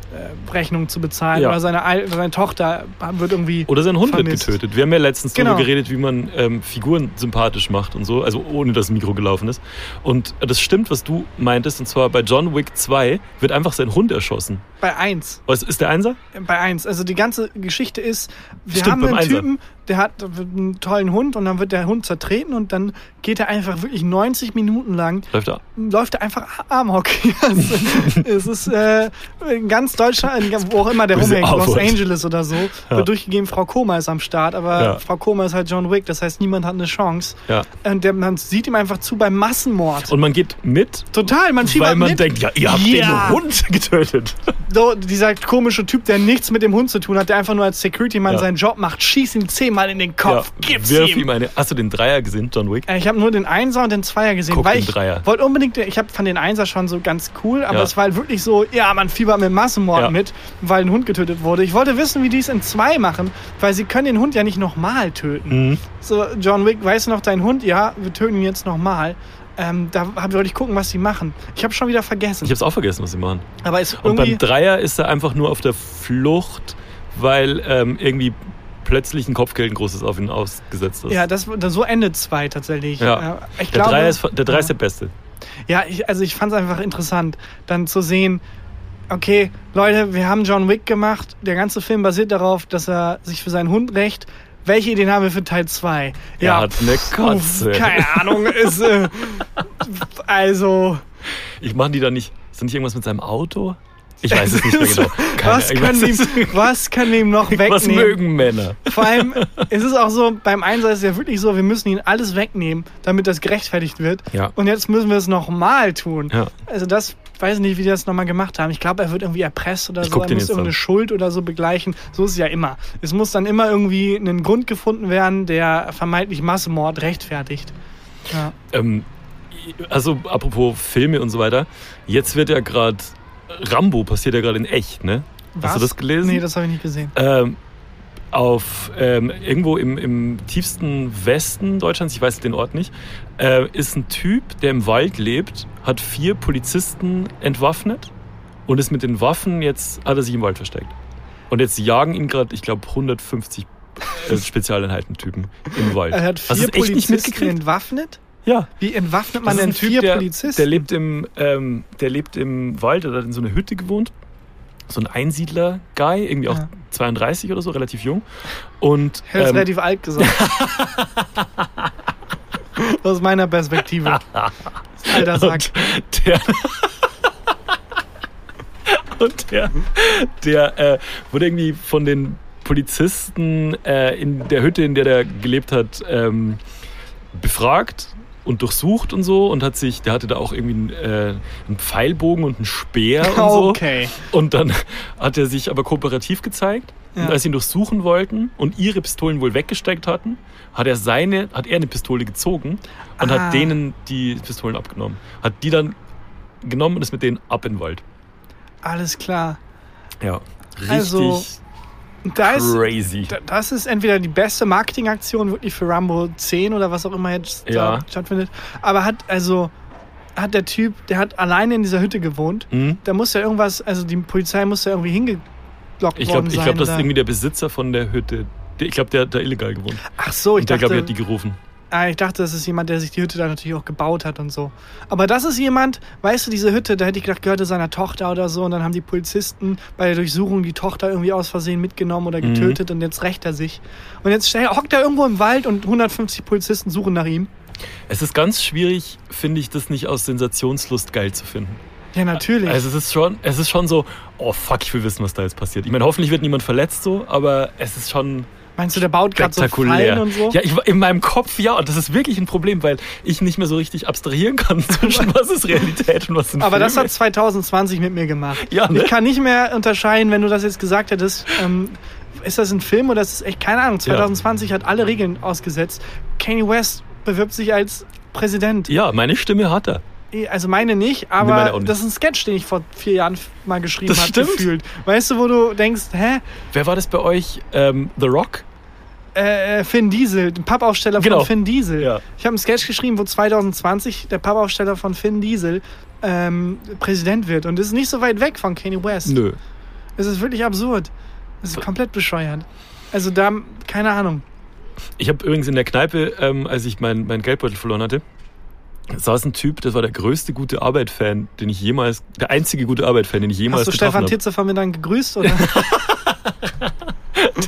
A: ähm, äh, zu bezahlen.
B: Ja.
A: Oder seine, seine Tochter wird irgendwie.
B: Oder sein Hund
A: Vermisst.
B: wird getötet. Wir haben ja letztens
A: Genau.
B: darüber geredet, wie man ähm, Figuren sympathisch macht und so, also ohne dass das Mikro gelaufen ist. Und das stimmt, was du meintest, und zwar bei John Wick 2 wird einfach sein Hund erschossen.
A: Bei eins.
B: Was ist der Einser?
A: Bei eins. Also die ganze Geschichte ist, wir
B: Stimmt,
A: haben einen
B: Einser.
A: Typen, der hat einen tollen Hund und dann wird der Hund zertreten und dann geht er einfach wirklich 90 Minuten lang
B: Läuft er?
A: läuft er einfach Amok. [laughs] es, es ist äh, in ganz Deutschland, wo auch immer der rumhängt, Los. Angeles oder so,
B: Ja.
A: wird durchgegeben, Frau Koma ist am Start, aber
B: Ja.
A: Frau Koma ist halt John Wick, das heißt, niemand hat eine Chance.
B: Ja.
A: Und der, man sieht ihm einfach zu beim Massenmord.
B: Und man geht mit,
A: Total, man fiebert
B: weil man
A: mit.
B: denkt, ja, ihr habt
A: Ja.
B: den Hund [laughs] getötet.
A: So, dieser komische Typ, der nichts mit dem Hund zu tun hat, der einfach nur als Security-Mann seinen Job macht, schießt ihn zehnmal in den Kopf, gib's
B: wirf
A: ihm.
B: ihm eine. Hast du den Dreier gesehen, John Wick?
A: Äh, Ich habe nur den Einser und den Zweier gesehen,
B: Guck
A: weil
B: den
A: ich
B: Dreier.
A: wollte unbedingt, ich habe von den Einser schon so ganz cool, aber
B: Ja.
A: es war halt wirklich so, ja, man fiebert mit Massenmord
B: Ja.
A: mit, weil ein Hund getötet wurde. Ich wollte wissen, wie die es in zwei machen, weil sie können den Hund ja nicht nochmal töten.
B: Mhm.
A: So, John Wick, weißt du noch deinen Hund? Ja, wir töten ihn jetzt nochmal. Ähm, da hab- wollte ich gucken, was sie machen. Ich habe schon wieder vergessen.
B: Ich hab's auch vergessen, was sie machen.
A: aber ist
B: Und beim Dreier ist er einfach nur auf der Flucht, weil ähm, irgendwie plötzlich ein Kopfgeld ein großes auf ihn ausgesetzt ist.
A: Ja, das, das, so endet zwei tatsächlich.
B: Ja.
A: Äh, Ich
B: der
A: glaube,
B: Dreier ist, der ist
A: ja.
B: der Beste.
A: Ja, ich, also ich fand es einfach interessant, dann zu sehen, okay, Leute, wir haben John Wick gemacht. Der ganze Film basiert darauf, dass er sich für seinen Hund rächt. Welche Ideen haben wir für Teil 2?
B: Er hat eine Katze.
A: Keine Ahnung, ist. Äh, [laughs] also.
B: Ich machen die da nicht. Ist da nicht irgendwas mit seinem Auto? Ich weiß es nicht mehr genau. Keine
A: Was
B: ist-
A: ihm, was wir ihm noch wegnehmen?
B: Was mögen Männer?
A: Vor allem, es ist auch so, beim Einsatz ist es ja wirklich so, wir müssen ihn alles wegnehmen, damit das gerechtfertigt wird.
B: Ja.
A: Und jetzt müssen wir es nochmal tun.
B: Ja.
A: Also das, weiß nicht, wie die das nochmal gemacht haben. Ich glaube, er wird irgendwie erpresst oder
B: Ich
A: so. Er muss irgendeine
B: an.
A: Schuld oder so begleichen. So ist es ja immer. Es muss dann immer irgendwie ein Grund gefunden werden, der vermeintlich Massenmord rechtfertigt. Ja.
B: Ähm, also apropos Filme und so weiter. Jetzt wird ja gerade Rambo passiert ja gerade in echt, ne? Hast du
A: Was?
B: das gelesen?
A: Nee, das habe ich nicht gesehen.
B: ähm, auf ähm, irgendwo im, im tiefsten Westen Deutschlands, ich weiß den Ort nicht, äh, ist ein Typ, der im Wald lebt, hat vier Polizisten entwaffnet und ist mit den Waffen jetzt hat er sich im Wald versteckt. Und jetzt jagen ihn gerade, ich glaube, 150 äh, [laughs] Spezialeinheiten-Typen im Wald.
A: Er hat
B: Hast
A: vier
B: es echt nicht
A: Polizisten
B: mitgekriegt?
A: entwaffnet?
B: Ja.
A: Wie entwaffnet man denn
B: ist
A: vier
B: der,
A: Polizisten?
B: Der lebt im, ähm, der lebt im Wald, der hat in so einer Hütte gewohnt. So ein Einsiedler-Guy, irgendwie auch
A: Ja.
B: 32 oder so, relativ jung. Und
A: hätte es
B: ähm,
A: relativ alt gesagt. [laughs] Aus meiner Perspektive. Alter Sack.
B: und der, und der, der äh, wurde irgendwie von den Polizisten äh, in der Hütte, in der der gelebt hat, ähm, befragt und durchsucht und so und hat sich, der hatte da auch irgendwie einen, äh, einen Pfeilbogen und einen Speer und so.
A: Okay.
B: Und dann [laughs] hat er sich aber kooperativ gezeigt.
A: Ja.
B: Und als sie ihn durchsuchen wollten und ihre Pistolen wohl weggesteckt hatten, hat er seine, hat er eine Pistole gezogen und
A: Ah.
B: hat denen die Pistolen abgenommen. Hat die dann genommen und ist mit denen ab in den Wald.
A: Alles klar.
B: Ja. Richtig
A: Also, Da ist,
B: crazy.
A: da- das ist entweder die beste Marketingaktion wirklich für Rambo 10 oder was auch immer jetzt
B: Ja.
A: stattfindet. Aber hat also hat der Typ, der hat alleine in dieser Hütte gewohnt.
B: Hm?
A: Da muss ja irgendwas, also die Polizei muss ja irgendwie hingelockt
B: Ich
A: worden
B: glaube, ich
A: sein.
B: glaub, das ist irgendwie der Besitzer von der Hütte. Ich glaube, der hat da illegal gewohnt.
A: Ach so, ich
B: und der,
A: dachte,
B: glaube ich, hat die gerufen.
A: Ah, ich dachte, das ist jemand, der sich die Hütte da natürlich auch gebaut hat und so. Aber das ist jemand, weißt du, diese Hütte, da hätte ich gedacht, gehörte seiner Tochter oder so. Und dann haben die Polizisten bei der Durchsuchung die Tochter irgendwie aus Versehen mitgenommen oder
B: Mhm.
A: getötet und jetzt rächt er sich. Und jetzt hockt er irgendwo im Wald und 150 Polizisten suchen nach ihm.
B: Es ist ganz schwierig, finde ich, das nicht aus Sensationslust geil zu finden.
A: Ja, natürlich.
B: Also es ist schon, es ist schon so, oh fuck, ich will wissen, was da jetzt passiert. Ich meine, hoffentlich wird niemand verletzt so, aber es ist schon
A: Meinst du, der baut gerade so. Fallen und so?
B: Ja, ich, in meinem Kopf ja, und das ist wirklich ein Problem, weil ich nicht mehr so richtig abstrahieren kann [laughs] zwischen was ist Realität und was sind
A: Aber das
B: Filme.
A: hat 2020 mit mir gemacht.
B: Ja, ne?
A: Ich kann nicht mehr unterscheiden, wenn du das jetzt gesagt hättest. Ähm, ist das ein Film oder ist es echt keine Ahnung? 2020 hat alle Regeln ausgesetzt. Kanye West bewirbt sich als Präsident.
B: Ja, meine Stimme hat er.
A: Also meine nicht, aber
B: meine auch nicht.
A: das ist ein Sketch, den ich vor vier Jahren mal geschrieben
B: Das
A: habe,
B: stimmt.
A: gefühlt. Weißt du, wo du denkst, hä?
B: Wer war das bei euch? Ähm, The Rock?
A: Äh, Finn Diesel, den Pappaufsteller
B: Genau.
A: von Finn Diesel.
B: Ja.
A: Ich habe einen Sketch geschrieben, wo 2020 der Pappaufsteller von Finn Diesel ähm, Präsident wird. Und das ist nicht so weit weg von Kanye West.
B: Nö.
A: Es ist wirklich absurd. Es ist komplett bescheuert. Also da, keine Ahnung.
B: Ich habe übrigens in der Kneipe, ähm, als ich meinen mein Geldbeutel verloren hatte, saß ein Typ, das war der größte gute Arbeit-Fan, den ich jemals, der einzige gute Arbeit-Fan, den ich jemals
A: Hast du Stefan
B: habe.
A: Titze von mir dann gegrüßt? Oder? [laughs]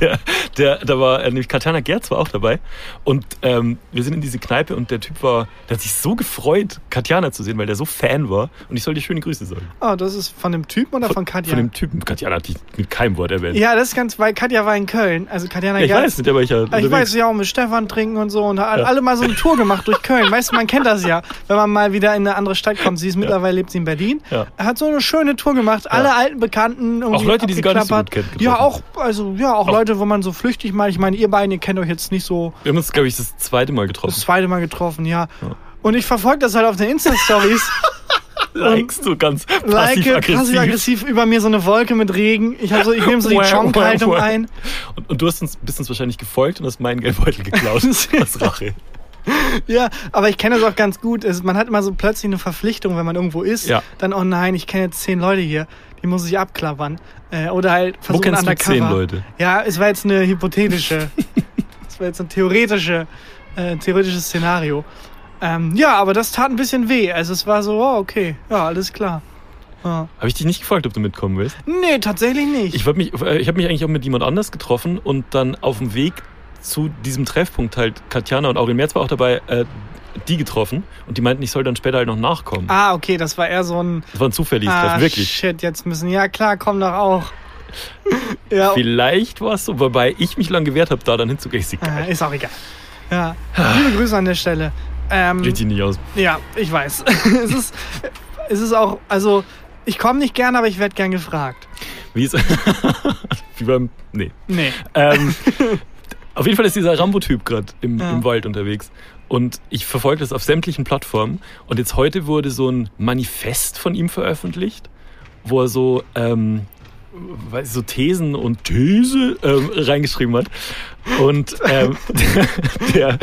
B: Der, der, da war äh, nämlich Katjana Gerz war auch dabei. Und ähm, wir sind in diese Kneipe und der Typ war, der hat sich so gefreut, Katjana zu sehen, weil der so Fan war. Und ich soll dir schöne Grüße sagen.
A: oh, das ist von dem Typen oder von, Katja?
B: Von dem Typen. Katjana hat dich mit keinem Wort erwähnt.
A: ja, das ist ganz, weil Katja war in Köln. Also Katjana
B: Ja, ich
A: Gerz-
B: weiß, mit der war ich ja
A: Ich
B: unterwegs.
A: weiß ja auch mit Stefan trinken und so und hat
B: Ja.
A: alle mal so eine Tour gemacht durch Köln. Weißt du, man kennt das ja, wenn man mal wieder in eine andere Stadt kommt. Sie ist mittlerweile lebt sie in Berlin.
B: Ja.
A: Er hat so eine schöne Tour gemacht. Alle alten Bekannten
B: Auch Leute, die sie gar nicht so gut kennt,
A: Ja,
B: getroffen.
A: auch also ja auch,
B: Auch-
A: Leute, wo man so flüchtig mal. Ich meine, ihr beiden, ihr kennt euch jetzt nicht so
B: Wir haben uns, glaube ich, das zweite Mal
A: das
B: getroffen.
A: zweite Mal getroffen, ja.
B: Ja.
A: Und ich verfolge das halt auf den Insta-Stories. [laughs]
B: Likest du ganz
A: like
B: passiv-aggressiv.
A: passiv-aggressiv über mir so eine Wolke mit Regen. Ich, hab so, ich nehme so die Chonk-Haltung ein.
B: Und, und du hast uns, bist uns wahrscheinlich gefolgt und hast meinen Geldbeutel geklaut. [laughs] als Rache.
A: Ja, aber ich kenne das auch ganz gut. Es, man hat immer so plötzlich eine Verpflichtung, wenn man irgendwo ist.
B: Ja.
A: Dann, oh nein, ich kenne jetzt zehn Leute hier. Die muss ich abklappern. Äh, oder halt
B: Wo
A: versuchen
B: kennst du
A: undercover.
B: zehn Leute?
A: Ja, es war jetzt eine hypothetische. [laughs] Es war jetzt ein theoretische, äh, theoretisches Szenario. Ähm, ja, aber das tat ein bisschen weh. Also es war so, oh, okay, ja, alles klar. Ja.
B: Habe ich dich nicht gefragt, ob du mitkommen willst?
A: Nee, tatsächlich nicht.
B: Ich, mich, äh, ich habe mich eigentlich auch mit jemand anders getroffen und dann auf dem Weg zu diesem Treffpunkt halt Katjana und Aurel Merz war auch dabei, äh, die getroffen und die meinten, ich soll dann später halt noch nachkommen.
A: ah, okay, das war eher so ein.
B: Das war ein zufälliges
A: Ah,
B: Treffen, wirklich.
A: shit, jetzt müssen. Ja, klar, komm doch auch. [laughs] ja,
B: Vielleicht war es so, wobei ich mich lang gewehrt habe, da dann hinzugehen. Ist
A: Ah,
B: egal.
A: ist auch egal. Ja. Liebe Grüße an der Stelle. Ähm,
B: Geht sich nicht aus.
A: ja, ich weiß. [laughs] es, ist, es ist auch, also ich komme nicht gern, aber ich werde gern gefragt.
B: Wie ist. [laughs] Wie beim. Nee.
A: Nee.
B: Ähm, auf jeden Fall ist dieser Rambo-Typ gerade im,
A: Ja.
B: im Wald unterwegs. Und ich verfolge das auf sämtlichen Plattformen. Und jetzt heute wurde so ein Manifest von ihm veröffentlicht, wo er so, ähm, so Thesen und These ähm, reingeschrieben hat. Und ähm, der, [laughs]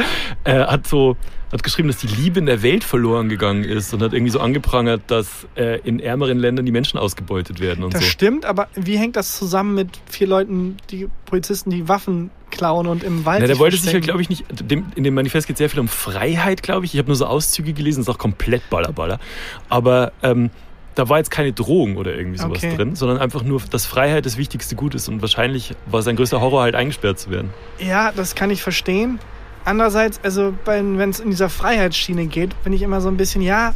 B: der äh, hat so hat geschrieben, dass die Liebe in der Welt verloren gegangen ist und hat irgendwie so angeprangert, dass äh, in ärmeren Ländern die Menschen ausgebeutet werden und
A: Das
B: so.
A: stimmt, aber wie hängt das zusammen mit vier Leuten, die Polizisten, die Waffen klauen und im Wald
B: Na, der wollte sich ja, glaube ich, nicht. Dem, in dem Manifest geht es sehr viel um Freiheit, glaube ich. Ich habe nur so Auszüge gelesen, ist auch komplett ballerballer. Aber ähm, da war jetzt keine Drohung oder irgendwie sowas
A: Okay.
B: drin, sondern einfach nur, dass Freiheit das wichtigste Gut ist. Und wahrscheinlich war sein größter Horror halt eingesperrt zu werden.
A: Ja, das kann ich verstehen. Andererseits, also wenn es in dieser Freiheitsschiene geht, bin ich immer so ein bisschen, ja,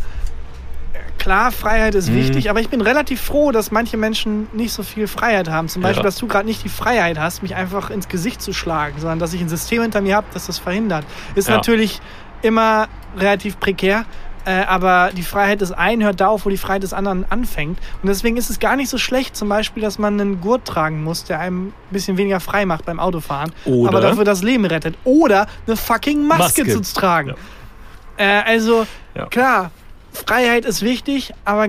A: klar, Freiheit ist
B: Mhm.
A: wichtig, aber ich bin relativ froh, dass manche Menschen nicht so viel Freiheit haben. Zum Beispiel,
B: Ja.
A: dass du gerade nicht die Freiheit hast, mich einfach ins Gesicht zu schlagen, sondern dass ich ein System hinter mir habe, das das verhindert. Ist
B: Ja.
A: natürlich immer relativ prekär. Äh, aber die Freiheit des einen hört da auf, wo die Freiheit des anderen anfängt. Und deswegen ist es gar nicht so schlecht, zum Beispiel, dass man einen Gurt tragen muss, der einem ein bisschen weniger frei macht beim Autofahren,
B: Oder-
A: aber dafür das Leben rettet. Oder eine fucking Maske,
B: Maske.
A: zu tragen.
B: Ja.
A: Äh, also,
B: Ja.
A: klar, Freiheit ist wichtig, aber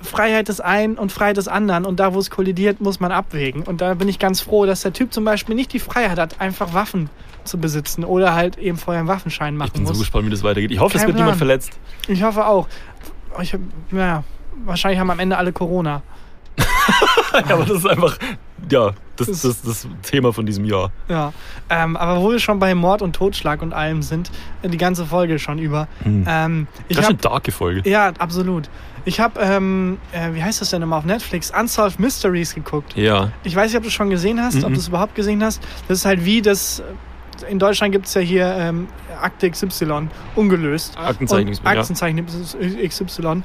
A: Freiheit des einen und Freiheit des anderen. Und da, wo es kollidiert, muss man abwägen. Und da bin ich ganz froh, dass der Typ zum Beispiel nicht die Freiheit hat, einfach Waffen zu besitzen oder halt eben vorher einen Waffenschein machen
B: Ich bin
A: muss.
B: so gespannt, wie das weitergeht. Ich hoffe, es
A: Kein
B: wird niemand
A: Plan.
B: verletzt.
A: Ich hoffe auch. Ich ja, wahrscheinlich haben am Ende alle Corona. [laughs]
B: ja, aber das ist einfach, ja, das ist das, das Thema von diesem Jahr.
A: Ja, ähm, aber wo wir schon bei Mord und Totschlag und allem sind, äh, die ganze Folge schon über.
B: Hm.
A: Ähm,
B: Das ist
A: hab,
B: eine darke Folge.
A: ja, absolut. Ich habe, ähm, äh, wie heißt das denn immer auf Netflix? Unsolved Mysteries geguckt.
B: Ja.
A: Ich weiß nicht, ob du es schon gesehen hast, ob
B: Mhm.
A: du es überhaupt gesehen hast. Das ist halt wie das. In Deutschland gibt es ja hier ähm, Akte XY ungelöst.
B: Aktenzeichen
A: Und
B: XY.
A: Aktenzeichen XY.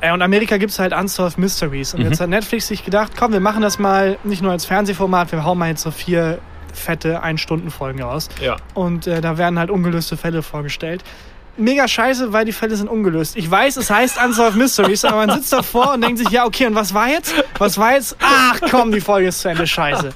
A: Äh, Und Amerika gibt es halt Unsolved Mysteries. Und
B: Mhm.
A: jetzt hat Netflix sich gedacht, komm, wir machen das mal nicht nur als Fernsehformat, wir hauen mal jetzt so vier fette Ein-Stunden-Folgen raus.
B: Ja.
A: Und äh, da werden halt ungelöste Fälle vorgestellt. Mega scheiße, weil die Fälle sind ungelöst. Ich weiß, es heißt Unsolved Mysteries, aber man sitzt davor und denkt sich, ja, okay, und was war jetzt? Was war jetzt? Ach komm, die Folge ist zu Ende, scheiße.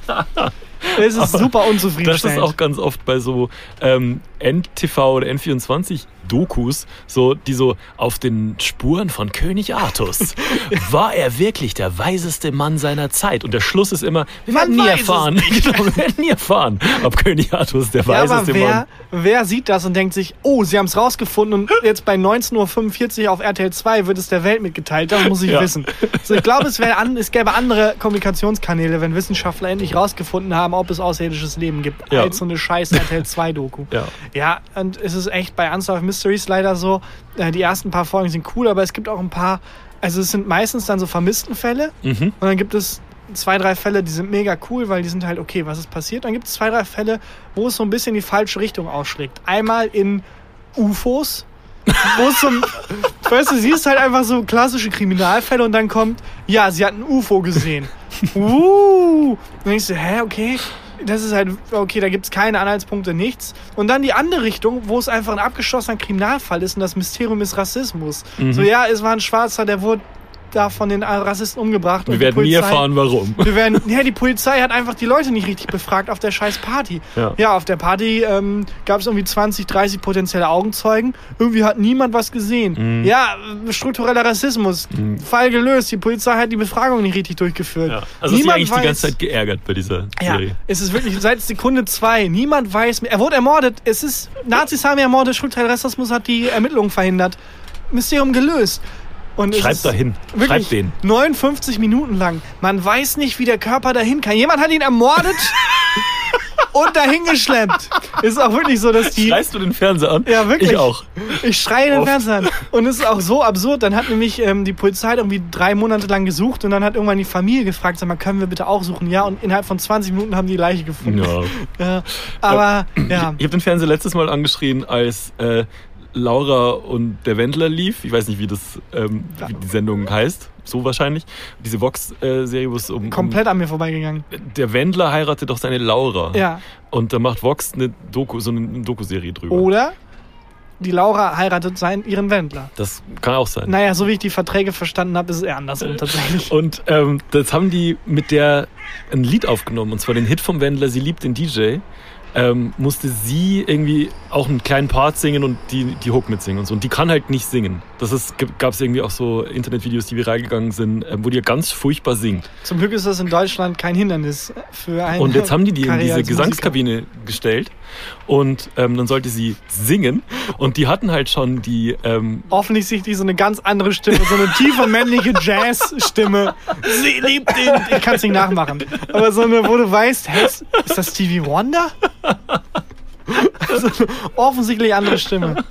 A: Es ist super
B: Das
A: unzufriedenstellend.
B: ist auch ganz oft bei so ähm, NTV oder N24 Dokus, so, die so auf den Spuren von König Artus. [laughs] War er wirklich der weiseste Mann seiner Zeit? Und der Schluss ist immer, wir werden nie erfahren. [laughs] Genau, wir werden nie erfahren, ob König Artus der
A: ja, aber
B: weiseste
A: wer,
B: Mann.
A: wer sieht das und denkt sich, oh, sie haben es rausgefunden und [laughs] jetzt bei 19.45 Uhr auf RTL 2 wird es der Welt mitgeteilt. Das muss ich
B: Ja.
A: wissen. So, ich glaube, es, an, es gäbe andere Kommunikationskanäle, wenn Wissenschaftler endlich rausgefunden haben, ob es außerirdisches Leben gibt,
B: Ja.
A: als so eine scheiß RTL 2 Doku.
B: Ja.
A: Ja, und es ist echt bei Unsolved Mysteries leider so, äh, die ersten paar Folgen sind cool, aber es gibt auch ein paar, also es sind meistens dann so vermissten Fälle
B: Mhm.
A: und dann gibt es zwei, drei Fälle, die sind mega cool, weil die sind halt, okay, was ist passiert? Dann gibt es zwei, drei Fälle, wo es so ein bisschen in die falsche Richtung ausschlägt. Einmal in UFOs, [laughs] wo es so ein, weißt du, siehst halt einfach so klassische Kriminalfälle und dann kommt, ja, sie hat ein UFO gesehen. [laughs] Uh, dann denkst du, hä, okay, das ist halt, okay, da gibt es keine Anhaltspunkte, nichts. Und dann die andere Richtung, wo es einfach ein abgeschlossener Kriminalfall ist und das Mysterium ist Rassismus.
B: Mhm.
A: So, ja, es war ein Schwarzer, der wurde da von den Rassisten umgebracht.
B: Wir werden nie erfahren, warum. [laughs]
A: wir werden, ja, die Polizei hat einfach die Leute nicht richtig befragt auf der scheiß Party.
B: Ja.
A: auf der Party ähm, gab es irgendwie 20, 30 potenzielle Augenzeugen. Irgendwie hat niemand was gesehen.
B: Mhm.
A: Ja, struktureller Rassismus. Fall gelöst. Die Polizei hat die Befragung nicht richtig durchgeführt.
B: Ja. Also ist
A: niemand
B: eigentlich
A: weiß,
B: die ganze Zeit geärgert bei dieser
A: ja,
B: Serie.
A: es ist wirklich seit Sekunde zwei. Niemand weiß mehr. Er wurde ermordet. Es ist, Nazis haben ihn ermordet. Struktureller Rassismus hat die Ermittlungen verhindert. Mysterium gelöst. Und es
B: Schreib
A: ist
B: dahin.
A: Wirklich,
B: Schreib den.
A: 59 Minuten lang. Man weiß nicht, wie der Körper dahin kann. Jemand hat ihn ermordet [laughs] und dahin geschleppt. Es ist auch wirklich so, dass die.
B: Schreist du den Fernseher an?
A: Ja, wirklich.
B: Ich auch.
A: Ich schreie den
B: Oft.
A: Fernseher an. Und es ist auch so absurd. Dann hat nämlich ähm, die Polizei irgendwie drei Monate lang gesucht und dann hat irgendwann die Familie gefragt, sag mal, können wir bitte auch suchen? Ja, und innerhalb von 20 Minuten haben die Leiche gefunden.
B: Ja. [laughs]
A: Ja. Aber, ja.
B: Ich habe den Fernseher letztes Mal angeschrien, als äh, Laura und der Wendler lief. Ich weiß nicht, wie das ähm, wie die Sendung heißt. So wahrscheinlich. Diese Vox-Serie, wo es um,
A: Komplett an mir vorbeigegangen.
B: Der Wendler heiratet doch seine Laura.
A: Ja.
B: Und da macht Vox eine Doku, so eine Doku-Serie drüber.
A: Oder die Laura heiratet seinen, ihren Wendler.
B: Das kann auch sein.
A: Naja, so wie ich die Verträge verstanden habe, ist es eher andersrum tatsächlich. [laughs]
B: Und ähm, das haben die mit der ein Lied aufgenommen, und zwar den Hit vom Wendler, Sie liebt den DJ. Ähm, musste sie irgendwie auch einen kleinen Part singen und die, die Hook mitsingen und so. Und die kann halt nicht singen. Das ist, gab es irgendwie auch so Internetvideos, die viral gegangen sind, ähm, wo die ganz furchtbar singt.
A: Zum Glück ist das in Deutschland kein Hindernis für eine
B: Und jetzt haben die die in diese
A: als Musiker.
B: Gesangskabine gestellt und ähm, dann sollte sie singen und die hatten halt schon die ähm,
A: Offensichtlich so eine ganz andere Stimme, so eine tiefe männliche [laughs] Jazz-Stimme. Sie liebt den. Ich kann es nicht nachmachen. Aber so eine, wo du weißt, hä, ist ist das Stevie Wonder? [laughs] Offensichtlich andere Stimme.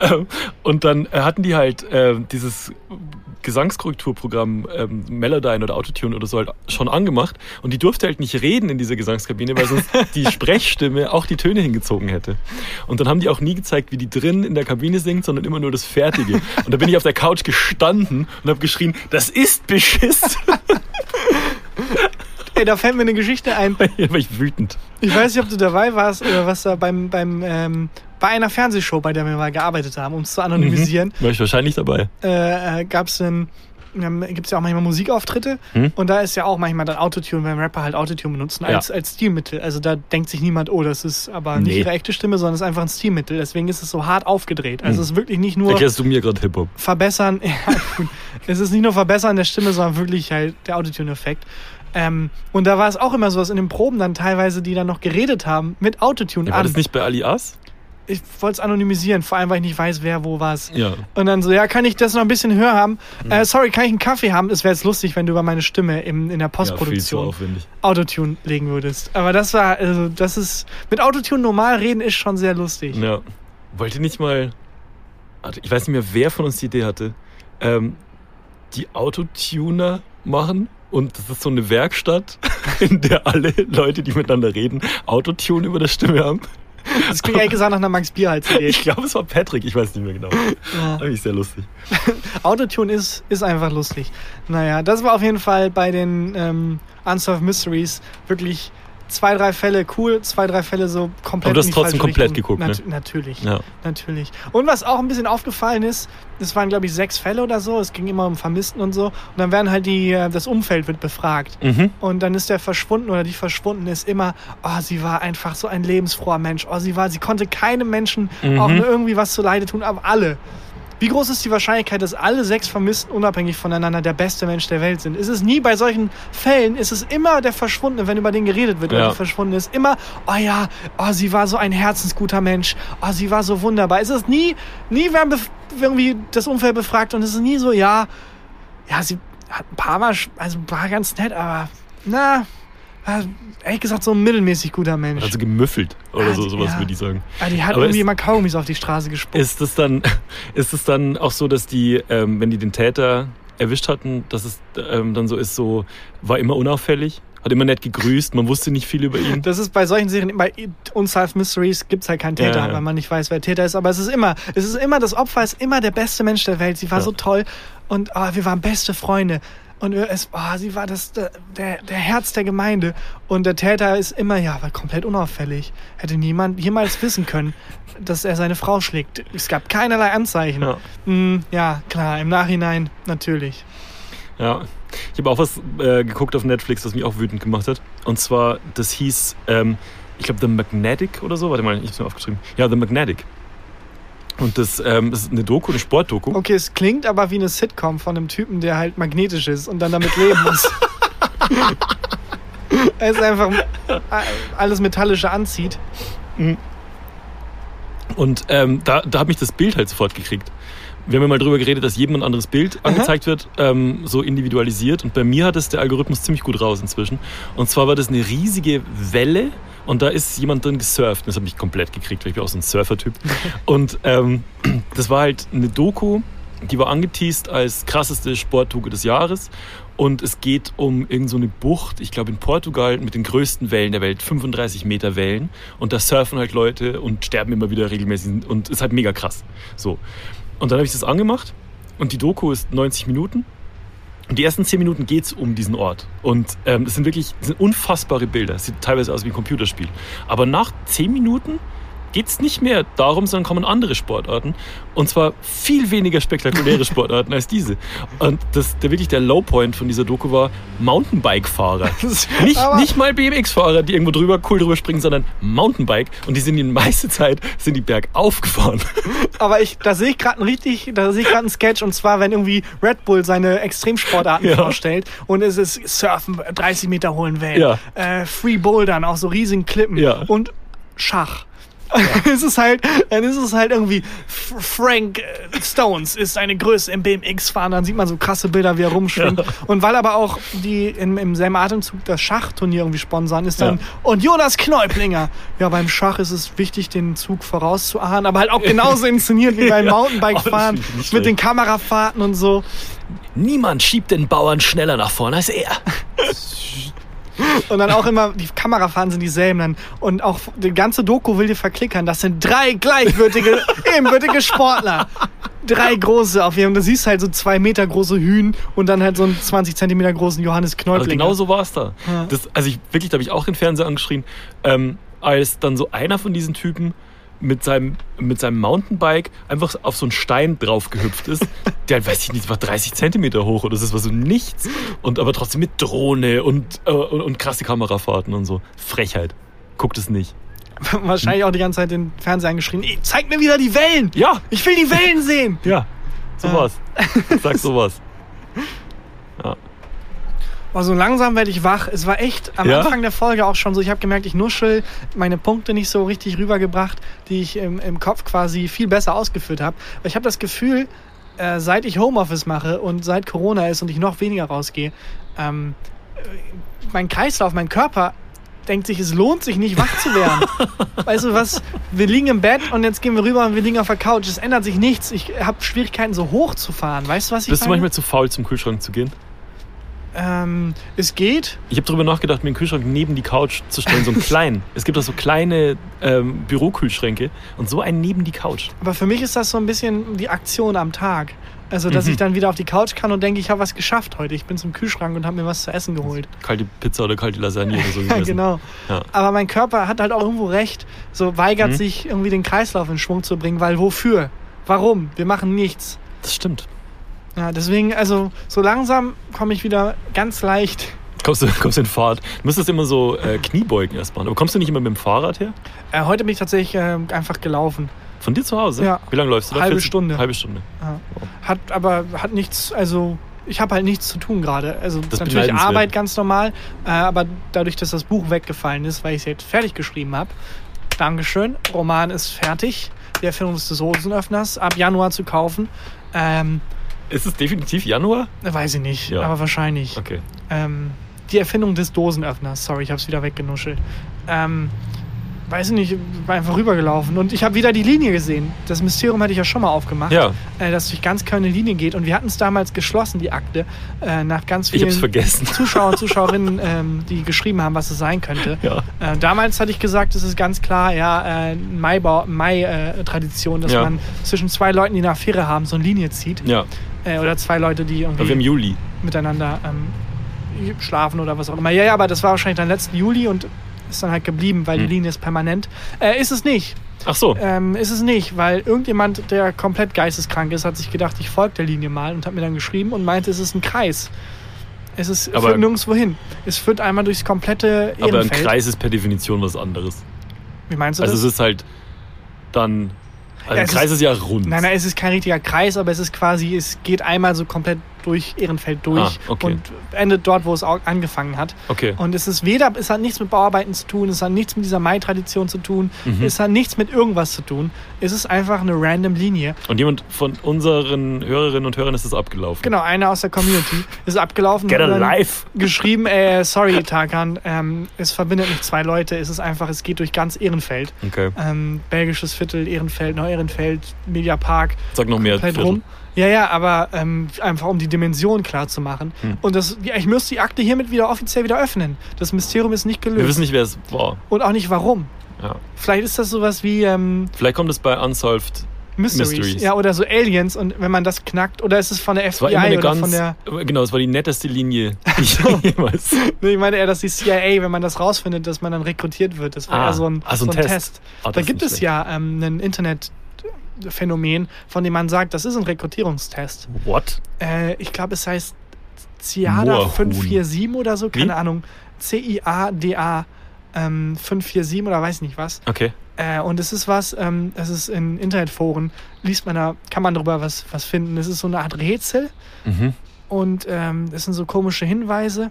B: Ähm, und dann äh, hatten die halt äh, dieses Gesangskorrekturprogramm ähm, Melodyne oder Autotune oder so halt schon angemacht und die durfte halt nicht reden in dieser Gesangskabine, weil sonst [laughs] die Sprechstimme auch die Töne hingezogen hätte. Und dann haben die auch nie gezeigt, wie die drin in der Kabine singt, sondern immer nur das Fertige. Und da bin ich auf der Couch gestanden und habe geschrien, das ist Beschiss. [laughs]
A: Ey, da fällt mir eine Geschichte ein. [laughs]
B: da war ich wütend.
A: Ich weiß nicht, ob du dabei warst oder was da beim, beim ähm, bei einer Fernsehshow, bei der wir mal gearbeitet haben, um es zu anonymisieren,
B: War ich wahrscheinlich dabei.
A: äh, äh, gab es einen gibt es ja auch manchmal Musikauftritte
B: Hm?
A: und da ist ja auch manchmal dann Autotune, wenn Rapper halt Autotune benutzen als,
B: Ja.
A: als Stilmittel. Also da denkt sich niemand, oh, das ist aber nicht
B: Nee.
A: ihre echte Stimme, sondern es ist einfach ein Stilmittel. Deswegen ist es so hart aufgedreht. Also
B: Hm.
A: es ist wirklich nicht nur
B: Erklärst du mir gerade Hip-Hop?
A: verbessern, [laughs] ja, es ist nicht nur verbessern der Stimme, sondern wirklich halt der Autotune-Effekt. Ähm, und da war es auch immer so, dass in den Proben dann teilweise die dann noch geredet haben mit Autotune
B: Ja, war
A: an.
B: das nicht bei Alias?
A: ich wollte es anonymisieren, vor allem, weil ich nicht weiß, wer wo was.
B: Ja.
A: Und dann so, ja, kann ich das noch ein bisschen höher haben? Äh, sorry, kann ich einen Kaffee haben? Es wäre jetzt lustig, wenn du über meine Stimme im, in der
B: Ja,
A: Postproduktion
B: aufwendig.
A: Autotune legen würdest. Aber das war, also das ist, mit Autotune normal reden ist schon sehr lustig.
B: Ja. Wollt ihr nicht mal. Ich weiß nicht mehr, wer von uns die Idee hatte. Ähm, die Autotuner machen und das ist so eine Werkstatt, [laughs] in der alle Leute, die miteinander reden, Autotune über der Stimme haben.
A: Das klingt ehrlich gesagt nach einer Max Bierhals-Idee.
B: Ich glaube, es war Patrick, ich weiß nicht mehr genau.
A: Ja.
B: Eigentlich sehr lustig. [laughs]
A: Autotune ist, ist einfach lustig. Naja, das war auf jeden Fall bei den ähm, Unsolved Mysteries wirklich zwei, drei Fälle cool, zwei, drei Fälle so komplett.
B: Aber du hast trotzdem komplett
A: Richtung.
B: geguckt, ne?
A: Nat Natürlich.
B: Ja.
A: Natürlich. Und was auch ein bisschen aufgefallen ist, es waren, glaube ich, sechs Fälle oder so. Es ging immer um Vermissten und so. Und dann werden halt die, äh, das Umfeld wird befragt.
B: Mhm.
A: Und dann ist der verschwunden oder die verschwunden ist immer, oh, sie war einfach so ein lebensfroher Mensch. Oh, sie war, sie konnte keinem Menschen
B: Mhm.
A: auch nur irgendwie was zu Leide tun, aber alle. Wie groß ist die Wahrscheinlichkeit, dass alle sechs Vermissten unabhängig voneinander der beste Mensch der Welt sind? Ist es nie bei solchen Fällen, ist es immer der Verschwundene, wenn über den geredet wird,
B: Ja.
A: die Verschwundene ist immer, oh ja, oh, sie war so ein herzensguter Mensch, oh, sie war so wunderbar. Es ist nie, nie werden irgendwie das Umfeld befragt und es ist nie so, ja, ja, sie hat ein paar Mal, also war ganz nett, aber na, war, ehrlich gesagt, so ein mittelmäßig guter Mensch.
B: Also gemüffelt oder
A: Ah,
B: so, sowas
A: ja.
B: würde ich sagen.
A: Ah, die hat
B: aber
A: irgendwie
B: ist-
A: immer Kaugummis auf die Straße gespuckt.
B: Ist es dann, [laughs] ist es dann auch so, dass die, ähm, wenn die den Täter erwischt hatten, dass es ähm, dann so ist, so war immer unauffällig, hat immer nett gegrüßt, man wusste nicht viel über ihn.
A: Das ist bei solchen Serien, bei Unsolved Mysteries gibt es halt keinen Täter,
B: Ja, ja.
A: weil man nicht weiß, wer Täter ist. Aber es ist immer, es ist immer, das Opfer ist immer der beste Mensch der Welt. Sie war
B: Ja.
A: so toll und oh, wir waren beste Freunde. Und es, oh, sie war das, der, der Herz der Gemeinde. Und der Täter ist immer, ja, war komplett unauffällig. Hätte niemand jemals wissen können, dass er seine Frau schlägt. Es gab keinerlei Anzeichen.
B: Ja.
A: Mm, ja, klar, im Nachhinein natürlich.
B: Ja. Ich habe auch was äh, geguckt auf Netflix, was mich auch wütend gemacht hat. Und zwar, das hieß, ähm, ich glaube, The Magnetic oder so. Warte mal, ich habe es mir aufgeschrieben. Ja, The Magnetic. Und das, ähm, ist eine Doku, eine Sportdoku.
A: Okay, es klingt aber wie eine Sitcom von einem Typen, der halt magnetisch ist und dann damit leben muss. [laughs] er ist einfach alles Metallische anzieht.
B: Und ähm, da, da hat mich das Bild halt sofort gekriegt. Wir haben ja mal drüber geredet, dass jedem ein anderes Bild angezeigt wird, ähm, so individualisiert. Und bei mir hat es der Algorithmus ziemlich gut raus inzwischen. Und zwar war das eine riesige Welle und da ist jemand drin gesurft. Das hat mich komplett gekriegt, weil ich bin auch so ein Surfer-Typ. Und ähm, [clears throat] das war halt eine Doku, die war angeteased als krasseste Sportdoku des Jahres. Und es geht um irgendeine so eine Bucht, ich glaube in Portugal, mit den größten Wellen der Welt, 35 Meter Wellen. Und da surfen halt Leute und sterben immer wieder regelmäßig und ist halt mega krass. So. Und dann habe ich das angemacht und die Doku ist 90 Minuten. Und die ersten 10 Minuten geht es um diesen Ort. Und ähm, das sind wirklich das sind unfassbare Bilder. Sieht teilweise aus wie ein Computerspiel. Aber nach 10 Minuten geht es nicht mehr darum, sondern kommen andere Sportarten. Und zwar viel weniger spektakuläre [laughs] Sportarten als diese. Und das, der wirklich der Lowpoint von dieser Doku war Mountainbike-Fahrer. [laughs] Nicht,
A: Aber-
B: nicht mal BMX-Fahrer, die irgendwo drüber cool drüber springen, sondern Mountainbike. Und die sind die meiste Zeit sind die bergauf gefahren. [laughs]
A: Aber ich, da sehe ich gerade ein richtig, da sehe ich gerade einen Sketch und zwar, wenn irgendwie Red Bull seine Extremsportarten
B: Ja.
A: vorstellt und es ist Surfen, 30 Meter hohen Wellen,
B: Ja.
A: äh, Free Bouldern, auch so riesigen Klippen
B: Ja.
A: und Schach. [laughs] es ist halt, dann ist es halt irgendwie Frank äh, Stones ist eine Größe im BMX-Fahren, dann sieht man so krasse Bilder, wie er rumschwingt.
B: Ja.
A: Und weil aber auch die im, im selben Atemzug das Schachturnier irgendwie sponsern, ist dann
B: Ja.
A: und Jonas Knäublinger. Ja, beim Schach ist es wichtig, den Zug vorauszuahnen, aber halt auch genauso inszeniert wie [laughs] beim
B: Ja.
A: Mountainbike-Fahren [laughs]
B: Oh,
A: mit den. Kamerafahrten und so.
B: Niemand schiebt den Bauern schneller nach vorne als er.
A: Und dann auch immer, die Kamerafahren sind dieselben dann. Und auch die ganze Doku will dir verklickern. Das sind drei gleichwürdige, [laughs] ebenbürtige Sportler. Drei große auf jeden Fall. Du siehst halt so zwei Meter große Hühn und dann halt so einen 20 Zentimeter großen Johannes Knäublinger.
B: genau so war es da.
A: Ja.
B: Das, also ich wirklich, da habe ich auch den Fernseher angeschrien, ähm, als dann so einer von diesen Typen mit seinem, mit seinem Mountainbike einfach auf so einen Stein drauf gehüpft ist. [laughs] Der, weiß ich nicht, war 30 Zentimeter hoch oder das war so nichts. Und aber trotzdem mit Drohne und, äh, und, und krasse Kamerafahrten und so. Frechheit. Guckt es nicht. [laughs]
A: Wahrscheinlich auch die ganze Zeit den Fernseher angeschrien. Ey, zeig mir wieder die Wellen!
B: Ja,
A: Ich will die Wellen sehen!
B: ja. So
A: Ah.
B: Sag sowas. [laughs] Ja.
A: Aber so langsam werde ich wach. Es war echt am
B: Ja?
A: Anfang der Folge auch schon so. Ich habe gemerkt, ich nuschel meine Punkte nicht so richtig rübergebracht, die ich im, im Kopf quasi viel besser ausgeführt habe. Aber ich habe das Gefühl, äh, seit ich Homeoffice mache und seit Corona ist und ich noch weniger rausgehe, ähm, äh, mein Kreislauf, mein Körper denkt sich, es lohnt sich nicht wach zu werden. [laughs] weißt du was? Wir liegen im Bett und jetzt gehen wir rüber und wir liegen auf der Couch. Es ändert sich nichts. Ich habe Schwierigkeiten, so hoch zu fahren. Weißt du, was ich
B: Bist du
A: meine?
B: manchmal zu faul, zum Kühlschrank zu gehen?
A: Ähm, es geht.
B: Ich habe darüber nachgedacht, mir den Kühlschrank neben die Couch zu stellen, so einen [laughs] kleinen. Es gibt auch so kleine ähm, Bürokühlschränke und so einen neben die Couch.
A: Aber für mich ist das so ein bisschen die Aktion am Tag. Also, dass
B: Mhm.
A: ich dann wieder auf die Couch kann und denke, ich habe was geschafft heute. Ich bin zum Kühlschrank und habe mir was zu essen geholt.
B: Kalte Pizza oder kalte Lasagne oder so [laughs]
A: Ja,
B: gegessen.
A: genau.
B: Ja.
A: Aber mein Körper hat halt auch irgendwo recht. So weigert
B: Mhm.
A: sich irgendwie den Kreislauf in Schwung zu bringen, weil wofür? Warum? Wir machen nichts.
B: Das stimmt.
A: Ja, deswegen, also so langsam komme ich wieder ganz leicht.
B: Kommst du, kommst du in Fahrt. Du müsstest immer so äh, Kniebeugen erst machen. Aber kommst du nicht immer mit dem Fahrrad her?
A: Äh, heute bin ich tatsächlich äh, einfach gelaufen.
B: Von dir zu Hause?
A: Ja.
B: Wie lange läufst du da?
A: Halbe
B: 40?
A: Stunde.
B: Halbe Stunde.
A: Ja. Hat aber hat nichts, also ich habe halt nichts zu tun gerade. Also
B: Das ist
A: natürlich. Arbeit ganz normal, äh, aber dadurch, dass das Buch weggefallen ist, weil ich es jetzt fertig geschrieben habe, Dankeschön, Roman ist fertig. Die Erfindung des Dosenöffners ab Januar zu kaufen. Ähm,
B: Ist es definitiv Januar?
A: weiß ich nicht,
B: Ja.
A: aber wahrscheinlich.
B: Okay.
A: Ähm, die Erfindung des Dosenöffners. Sorry, ich habe es wieder weggenuschelt. Ähm, weiß ich nicht, war einfach rübergelaufen. Und ich habe wieder die Linie gesehen. Das Mysterium hatte ich ja schon mal aufgemacht.
B: Ja.
A: Äh, dass durch ganz Köln eine Linie geht. Und wir hatten es damals geschlossen, die Akte, äh, nach ganz vielen
B: vergessen. [laughs]
A: Zuschauer und Zuschauerinnen, ähm, die geschrieben haben, was es sein könnte.
B: Ja.
A: Äh, damals hatte ich gesagt, es ist ganz klar, ja, äh, Mai-Tradition, Mai, äh, dass man zwischen zwei Leuten, die eine Affäre haben, so eine Linie zieht.
B: Ja.
A: Äh, oder zwei Leute, die
B: Aber wir im
A: irgendwie
B: Juli.
A: miteinander ähm, schlafen oder was auch immer. Ja, ja, aber das war wahrscheinlich dann letzten Juli und ist dann halt geblieben, weil
B: Hm.
A: die Linie ist permanent. Äh, ist es nicht.
B: Ach so.
A: Ähm, ist es nicht, weil irgendjemand, der komplett geisteskrank ist, hat sich gedacht, ich folge der Linie mal und hat mir dann geschrieben und meinte, es ist ein Kreis. Es ist
B: Aber-
A: führt nirgendwo hin. Es führt einmal durchs komplette
B: Aber ein
A: Ehrenfeld.
B: Kreis ist per Definition was anderes.
A: Wie meinst du
B: Also
A: das?
B: es ist halt dann. Also
A: Ja,
B: ein Kreis ist, ja rund.
A: Nein, nein, es ist kein richtiger Kreis, aber es ist quasi, es geht einmal so komplett durch Ehrenfeld durch
B: Ah, okay.
A: und endet dort, wo es auch angefangen hat.
B: Okay.
A: Und es ist weder, es hat nichts mit Bauarbeiten zu tun, es hat nichts mit dieser Mai-Tradition zu tun,
B: Mhm.
A: es hat nichts mit irgendwas zu tun. Es ist einfach eine random Linie.
B: Und jemand von unseren Hörerinnen und Hörern ist das abgelaufen.
A: Genau, einer aus der Community ist abgelaufen.
B: Get alive!
A: Geschrieben, äh, sorry, [laughs] Tarkan, ähm, es verbindet nicht zwei Leute, es ist einfach, es geht durch ganz Ehrenfeld.
B: Okay.
A: Ähm, belgisches Viertel, Ehrenfeld, Neu-Ehrenfeld, Mediapark,
B: Sag noch mehr. Viertel.
A: rum. Ja, ja, aber ähm, einfach um die Dimension klar zu machen.
B: Hm.
A: Und das, ja, ich müsste die Akte hiermit wieder offiziell wieder öffnen. Das Mysterium ist nicht
B: Wir
A: gelöst.
B: wissen nicht, wer es war.
A: Und auch nicht warum.
B: Ja.
A: Vielleicht ist das sowas wie ähm,
B: Vielleicht kommt es bei Unsolved.
A: Mysteries.
B: Mysteries.
A: Ja, oder so Aliens und wenn man das knackt, oder ist es von der
B: Es war
A: FBI
B: immer eine
A: oder
B: ganz.
A: von der.
B: Genau, es war die netteste Linie, [laughs] die ich jemals.
A: Nee, ich meine eher, dass die CIA, wenn man das rausfindet, dass man dann rekrutiert wird. Das wäre
B: Ah,
A: eher so ein,
B: ah, so ein Test.
A: Test.
B: Das
A: Da gibt es
B: schlecht.
A: ja ähm, ein Internetphänomen, von dem man sagt, das ist ein Rekrutierungstest.
B: What?
A: Äh, ich glaube, es heißt CIADA
B: Moorhuhn.
A: 547 oder so, keine
B: Wie?
A: Ahnung. C-I-A-D-A ähm, 547 oder weiß nicht was.
B: Okay.
A: Äh, und es ist was, ähm, das ist in Internetforen, liest man da, kann man darüber was, was finden. Es ist so eine Art Rätsel
B: Mhm.
A: und ähm, es sind so komische Hinweise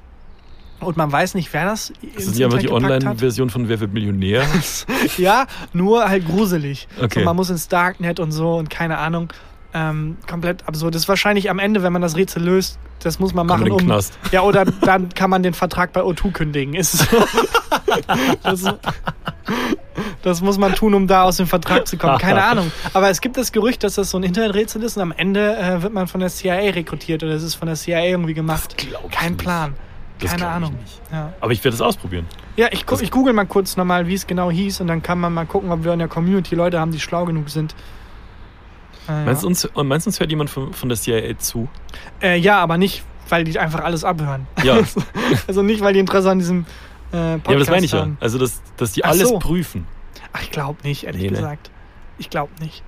A: und man weiß nicht, wer das.
B: Das ist nicht einfach die Online-Version von Wer wird Millionär. [laughs]
A: ja, nur halt gruselig.
B: Okay.
A: So, man muss ins Darknet und so und keine Ahnung. Ähm, komplett absurd. Das ist wahrscheinlich am Ende, wenn man das Rätsel löst, das muss man machen,
B: den
A: um.
B: Knast.
A: Ja, oder [laughs] dann kann man den Vertrag bei O2 kündigen. Ist so. [laughs] das, das muss man tun, um da aus dem Vertrag zu kommen. Keine Ahnung. Aber es gibt das Gerücht, dass das so ein Interneträtsel ist und am Ende äh, wird man von der CIA rekrutiert oder es ist von der CIA irgendwie gemacht. Kein. Plan.
B: Das
A: Keine
B: ich
A: Ahnung.
B: nicht.
A: Ja.
B: Aber ich werde es ausprobieren.
A: Ja, ich, gu ich google mal kurz nochmal, wie es genau hieß und dann kann man mal gucken, ob wir in der Community Leute haben, die schlau genug sind. Äh,
B: Meinst, du
A: ja.
B: uns, meinst uns hört jemand von, von der CIA zu?
A: Äh, ja, aber nicht, weil die einfach alles abhören.
B: Ja. [laughs]
A: also nicht, weil die Interesse an diesem äh, Podcast
B: Ja, aber das meine ich ja.
A: haben.
B: Also, dass, dass die
A: Ach
B: alles
A: so.
B: prüfen.
A: Ach, ich glaube nicht, ehrlich
B: Nee, ne?
A: gesagt. Ich glaube nicht.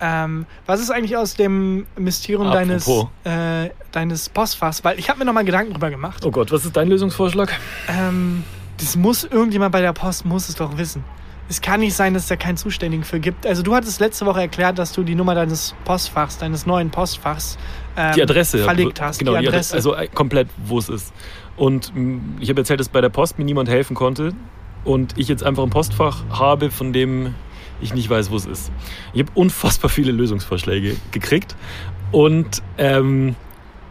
A: Ähm, was ist eigentlich aus dem Mysterium
B: Apropos.
A: deines, äh, deines Postfachs? Weil ich habe mir nochmal Gedanken drüber gemacht.
B: Oh Gott, was ist dein Lösungsvorschlag?
A: Ähm, das muss irgendjemand bei der Post muss es doch wissen. es kann nicht sein, dass es da keinen Zuständigen für gibt. Also du hattest letzte Woche erklärt, dass du die Nummer deines Postfachs, deines neuen Postfachs ähm,
B: Die Adresse.
A: verlegt hast.
B: Genau,
A: die Adresse.
B: also äh, komplett, wo es ist. Und mh, ich habe erzählt, dass bei der Post mir niemand helfen konnte und ich jetzt einfach ein Postfach habe, von dem ich nicht weiß, wo es ist. Ich habe unfassbar viele Lösungsvorschläge gekriegt und ähm,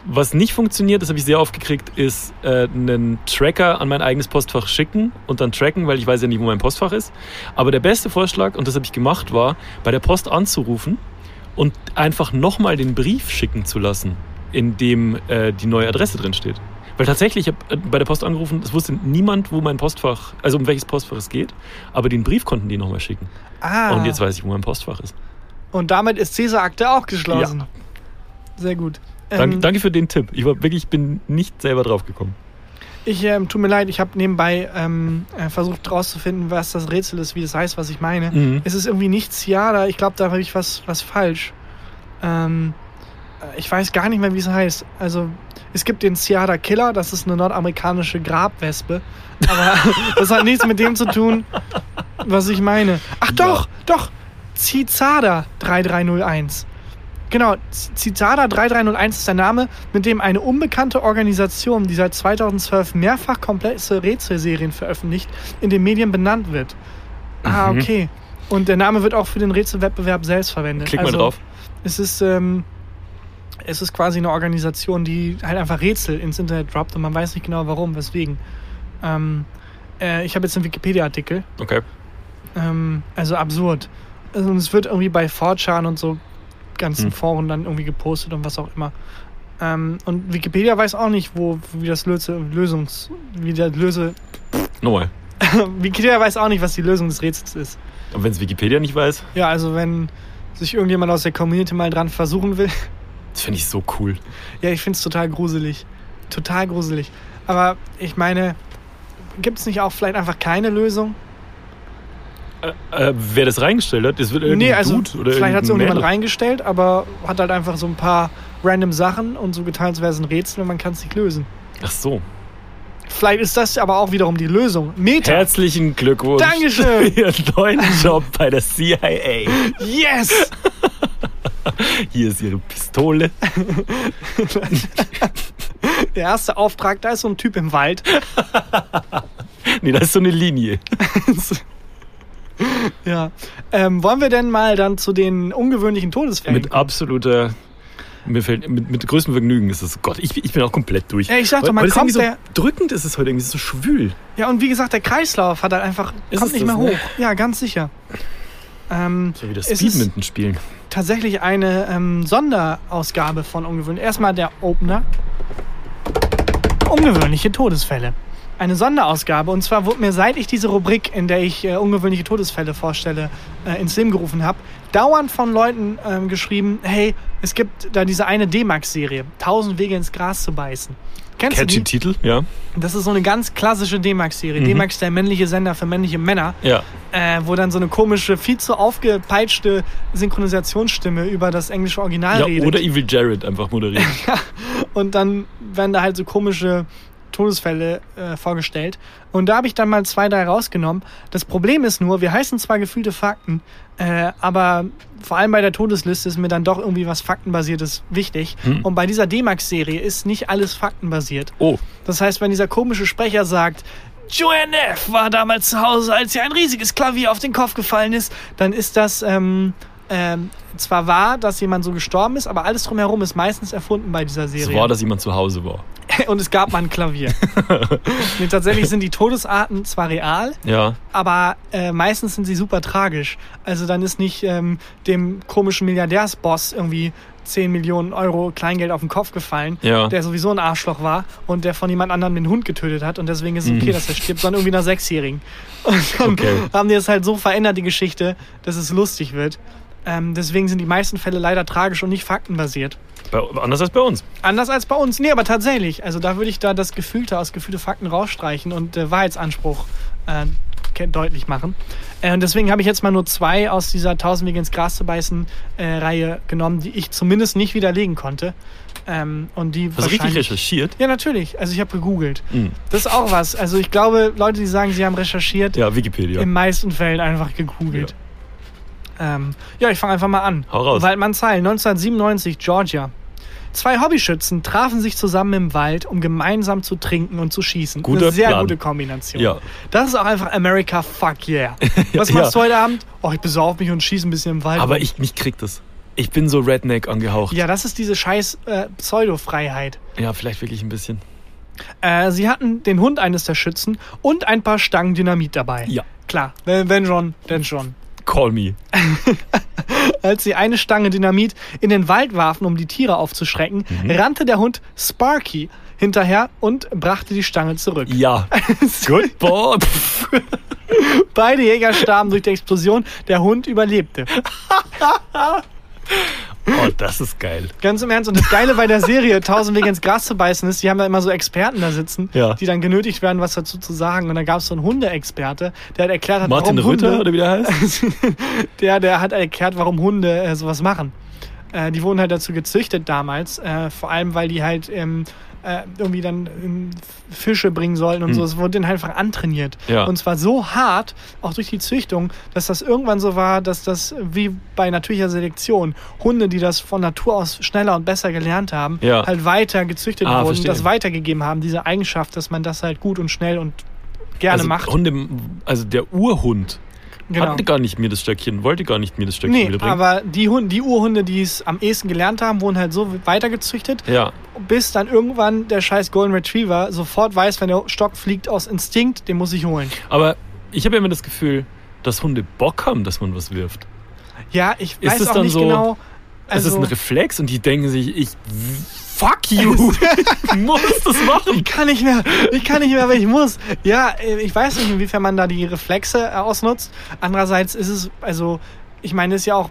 B: was nicht funktioniert, das habe ich sehr oft gekriegt, ist äh, einen Tracker an mein eigenes Postfach schicken und dann tracken, weil ich weiß ja nicht, wo mein Postfach ist. Aber der beste Vorschlag, und das habe ich gemacht, war, bei der Post anzurufen und einfach nochmal den Brief schicken zu lassen, in dem äh, die neue Adresse drin steht. Weil tatsächlich, ich habe bei der Post angerufen, es wusste niemand, wo mein Postfach, also um welches Postfach es geht, aber den Brief konnten die nochmal schicken.
A: ah,
B: Und jetzt weiß ich, wo mein Postfach ist.
A: und damit ist Cäsar-Akte auch geschlossen. Sehr gut.
B: Danke,
A: Ähm,
B: danke für den Tipp. Ich war wirklich, bin nicht selber drauf gekommen.
A: Ich ähm, tut mir leid, ich habe nebenbei ähm, äh, versucht rauszufinden, was das Rätsel ist, wie das heißt, was ich meine.
B: Mhm.
A: Es ist irgendwie nicht Ciara, ich glaube, da habe ich was, was falsch. Ähm, äh, ich weiß gar nicht mehr, wie es heißt. Also, es gibt den Ciara Killer, das ist eine nordamerikanische Grabwespe. Aber [laughs] das hat nichts mit dem zu tun, was ich meine. Ach doch, doch, Cizada 3301. Genau, Cizada 3301 ist der Name, mit dem eine unbekannte Organisation, die seit 2012 mehrfach komplexe Rätselserien veröffentlicht, in den Medien benannt wird. Ah,
B: Mhm.
A: okay. Und der Name wird auch für den Rätselwettbewerb selbst verwendet.
B: Klick mal
A: Also,
B: drauf.
A: Es ist, ähm, es ist quasi eine Organisation, die halt einfach Rätsel ins Internet droppt und man weiß nicht genau warum, weswegen. Ähm, äh, ich habe jetzt einen Wikipedia-Artikel.
B: Okay.
A: Ähm, also absurd. Also, und es wird irgendwie bei 4chan und so ganzen
B: Hm.
A: Foren dann irgendwie gepostet und was auch immer. Ähm, und Wikipedia weiß auch nicht, wo, wie das Löse, Lösungs, wie der Löse,
B: Nochmal. [laughs]
A: Wikipedia weiß auch nicht, was die Lösung des Rätsels ist.
B: Und wenn es Wikipedia nicht weiß,
A: Ja, also wenn sich irgendjemand aus der Community mal dran versuchen will,
B: das finde ich so cool.
A: ja, ich finde es total gruselig. Total gruselig. Aber ich meine, gibt es nicht auch vielleicht einfach keine Lösung?
B: Äh, äh, wer das reingestellt hat, das wird irgendein
A: Nee, also
B: Dude oder
A: vielleicht hat es irgendjemand
B: Mädel.
A: reingestellt, aber hat halt einfach so ein paar random Sachen und so getan, als wäre es ein Rätsel und man kann es nicht lösen.
B: Ach so.
A: Vielleicht ist das aber auch wiederum die Lösung. Meta.
B: Herzlichen Glückwunsch.
A: Dankeschön. [laughs]
B: Für Ihren neuen Job bei der CIA.
A: Yes! [laughs]
B: Hier ist Ihre Pistole. [laughs]
A: Der erste Auftrag, da ist so ein Typ im Wald. [laughs]
B: Nee, das ist so eine Linie.
A: ja. Ähm, wollen wir denn mal dann zu den ungewöhnlichen Todesfällen
B: Mit absoluter. Mir fällt, mit, mit größtem Vergnügen ist es. Gott, ich, ich bin auch komplett durch.
A: Ja, ich sag doch,
B: Weil-
A: man kommt
B: so
A: der-
B: drückend ist es heute irgendwie so schwül.
A: Ja, und wie gesagt, der Kreislauf hat halt einfach,
B: Ist
A: kommt nicht mehr
B: ne?
A: hoch. Ja, ganz sicher. Ähm,
B: So wie das Speedminton spielen.
A: Tatsächlich eine ähm, Sonderausgabe von Ungewöhnlich. Erstmal der Opener. Ungewöhnliche Todesfälle. Eine Sonderausgabe. Und zwar wurde mir, seit ich diese Rubrik, in der ich äh, ungewöhnliche Todesfälle vorstelle, äh, ins Leben gerufen habe, dauernd von Leuten ähm, geschrieben, hey, es gibt da diese eine D-Max-Serie, 1000 Wege ins Gras zu beißen. Kennst du
B: Catchy
A: die?
B: Titel, ja.
A: Das ist so eine ganz klassische D-Max-Serie.
B: Mhm.
A: D-Max, der männliche Sender für männliche Männer
B: Ja.
A: äh, wo dann so eine komische, viel zu aufgepeitschte Synchronisationsstimme über das englische Original
B: ja
A: redet.
B: oder Evil Jared einfach moderieren. [laughs]
A: Und dann werden da halt so komische Todesfälle äh, vorgestellt. Und da habe ich dann mal zwei, drei rausgenommen. Das Problem ist nur, wir heißen zwar gefühlte Fakten, äh, aber vor allem bei der Todesliste ist mir dann doch irgendwie was Faktenbasiertes wichtig.
B: Hm.
A: Und bei dieser D-Max-Serie ist nicht alles faktenbasiert.
B: Oh,
A: Das heißt, wenn dieser komische Sprecher sagt, Joanne F. war damals zu Hause, als ihr ein riesiges Klavier auf den Kopf gefallen ist, dann ist das ähm, ähm, zwar wahr, dass jemand so gestorben ist, aber alles drumherum ist meistens erfunden bei dieser
B: es
A: Serie.
B: war, dass jemand zu Hause war. [laughs]
A: Und es gab mal ein Klavier. [laughs] nee, tatsächlich sind die Todesarten zwar real,
B: Ja.
A: aber äh, meistens sind sie super tragisch. Also dann ist nicht ähm, dem komischen Milliardärsboss irgendwie 10 Millionen Euro Kleingeld auf den Kopf gefallen,
B: Ja.
A: der sowieso ein Arschloch war und der von jemand anderem den Hund getötet hat und deswegen ist es okay,
B: Mhm.
A: dass er stirbt, sondern irgendwie nach Sechsjährigen. [laughs] Und dann
B: Okay.
A: haben die es halt so verändert, die Geschichte, dass es lustig wird. Ähm, deswegen sind die meisten Fälle leider tragisch und nicht faktenbasiert.
B: Bei, anders als bei uns.
A: Anders als bei uns. Nee, aber tatsächlich. Also da würde ich da das Gefühlte aus gefühlte Fakten rausstreichen und äh, Wahrheitsanspruch äh, deutlich machen. Äh, und deswegen habe ich jetzt mal nur zwei aus dieser 1000 Wege ins Gras zu beißen äh, Reihe genommen, die ich zumindest nicht widerlegen konnte. Ähm, und die
B: Hast du richtig recherchiert?
A: Ja, natürlich. Also ich habe gegoogelt.
B: Mhm.
A: Das ist auch was. Also ich glaube, Leute, die sagen, sie haben recherchiert,
B: Ja, Wikipedia.
A: in meisten Fällen einfach gegoogelt. Ja, ähm, ja ich fange einfach mal an.
B: Hau raus.
A: Waldmannsheil, 1997, Georgia. Zwei Hobbyschützen trafen sich zusammen im Wald, um gemeinsam zu trinken und zu schießen.
B: Guter
A: Eine sehr
B: Plan.
A: gute Kombination.
B: Ja.
A: Das ist auch einfach America fuck yeah. [laughs] Was
B: Ja.
A: machst du heute Abend? Oh, ich besauf mich und schieße ein bisschen im Wald.
B: Aber ich, mich kriegt das. Ich bin so Redneck angehaucht.
A: ja, das ist diese scheiß äh, Pseudo-Freiheit.
B: Ja, vielleicht wirklich ein bisschen.
A: Äh, sie hatten den Hund eines der Schützen und ein paar Stangen Dynamit dabei.
B: Ja.
A: Klar, wenn, wenn schon, denn schon.
B: Call me. [laughs]
A: Als sie eine Stange Dynamit in den Wald warfen, um die Tiere aufzuschrecken,
B: Mhm.
A: rannte der Hund Sparky hinterher und brachte die Stange zurück.
B: Ja. [laughs] Good boy. [laughs]
A: Beide Jäger starben durch die Explosion, der Hund überlebte.
B: Oh, das ist geil.
A: Ganz im Ernst. Und das Geile bei der Serie, 1000 Wege ins Gras zu beißen, ist, die haben da immer so Experten da sitzen,
B: Ja.
A: die dann genötigt werden, was dazu zu sagen. Und dann gab es so einen Hundeexperte, der hat erklärt hat,
B: Martin
A: warum
B: Rütter,
A: Hunde,
B: oder wie der heißt? [laughs]
A: der, der hat erklärt, warum Hunde äh, sowas machen. Äh, die wurden halt dazu gezüchtet damals, äh, vor allem weil die halt ähm, äh, irgendwie dann ähm, Fische bringen sollten und so. Es wurde denen halt einfach antrainiert.
B: Ja.
A: Und zwar so hart, auch durch die Züchtung, dass das irgendwann so war, dass das wie bei natürlicher Selektion Hunde, die das von Natur aus schneller und besser gelernt haben,
B: Ja.
A: halt weiter gezüchtet
B: Ah,
A: wurden,
B: verstehe.
A: das weitergegeben haben, diese Eigenschaft, dass man das halt gut und schnell und gerne
B: also
A: macht.
B: Hunde, also der Urhund
A: Genau.
B: hatte gar nicht mir das Stöckchen, wollte gar nicht mir das Stöckchen
A: Nee,
B: wiederbringen.
A: aber die, Hunde, die Urhunde, die es am ehesten gelernt haben, wurden halt so weitergezüchtet,
B: ja,
A: bis dann irgendwann der scheiß Golden Retriever sofort weiß, wenn der Stock fliegt aus Instinkt, den muss ich holen.
B: aber ich habe ja immer das Gefühl, dass Hunde Bock haben, dass man was wirft.
A: Ja, ich
B: Ist
A: weiß
B: es
A: auch
B: dann
A: nicht
B: so-
A: genau.
B: es ist
A: Also,
B: ein Reflex und die denken sich, ich fuck you, [laughs] ich muss das machen.
A: ich kann nicht mehr, ich kann nicht mehr, aber ich muss. Ja, äh, ich weiß nicht, inwiefern man da die Reflexe äh, ausnutzt. Andererseits ist es, also, ich meine, es ist ja auch,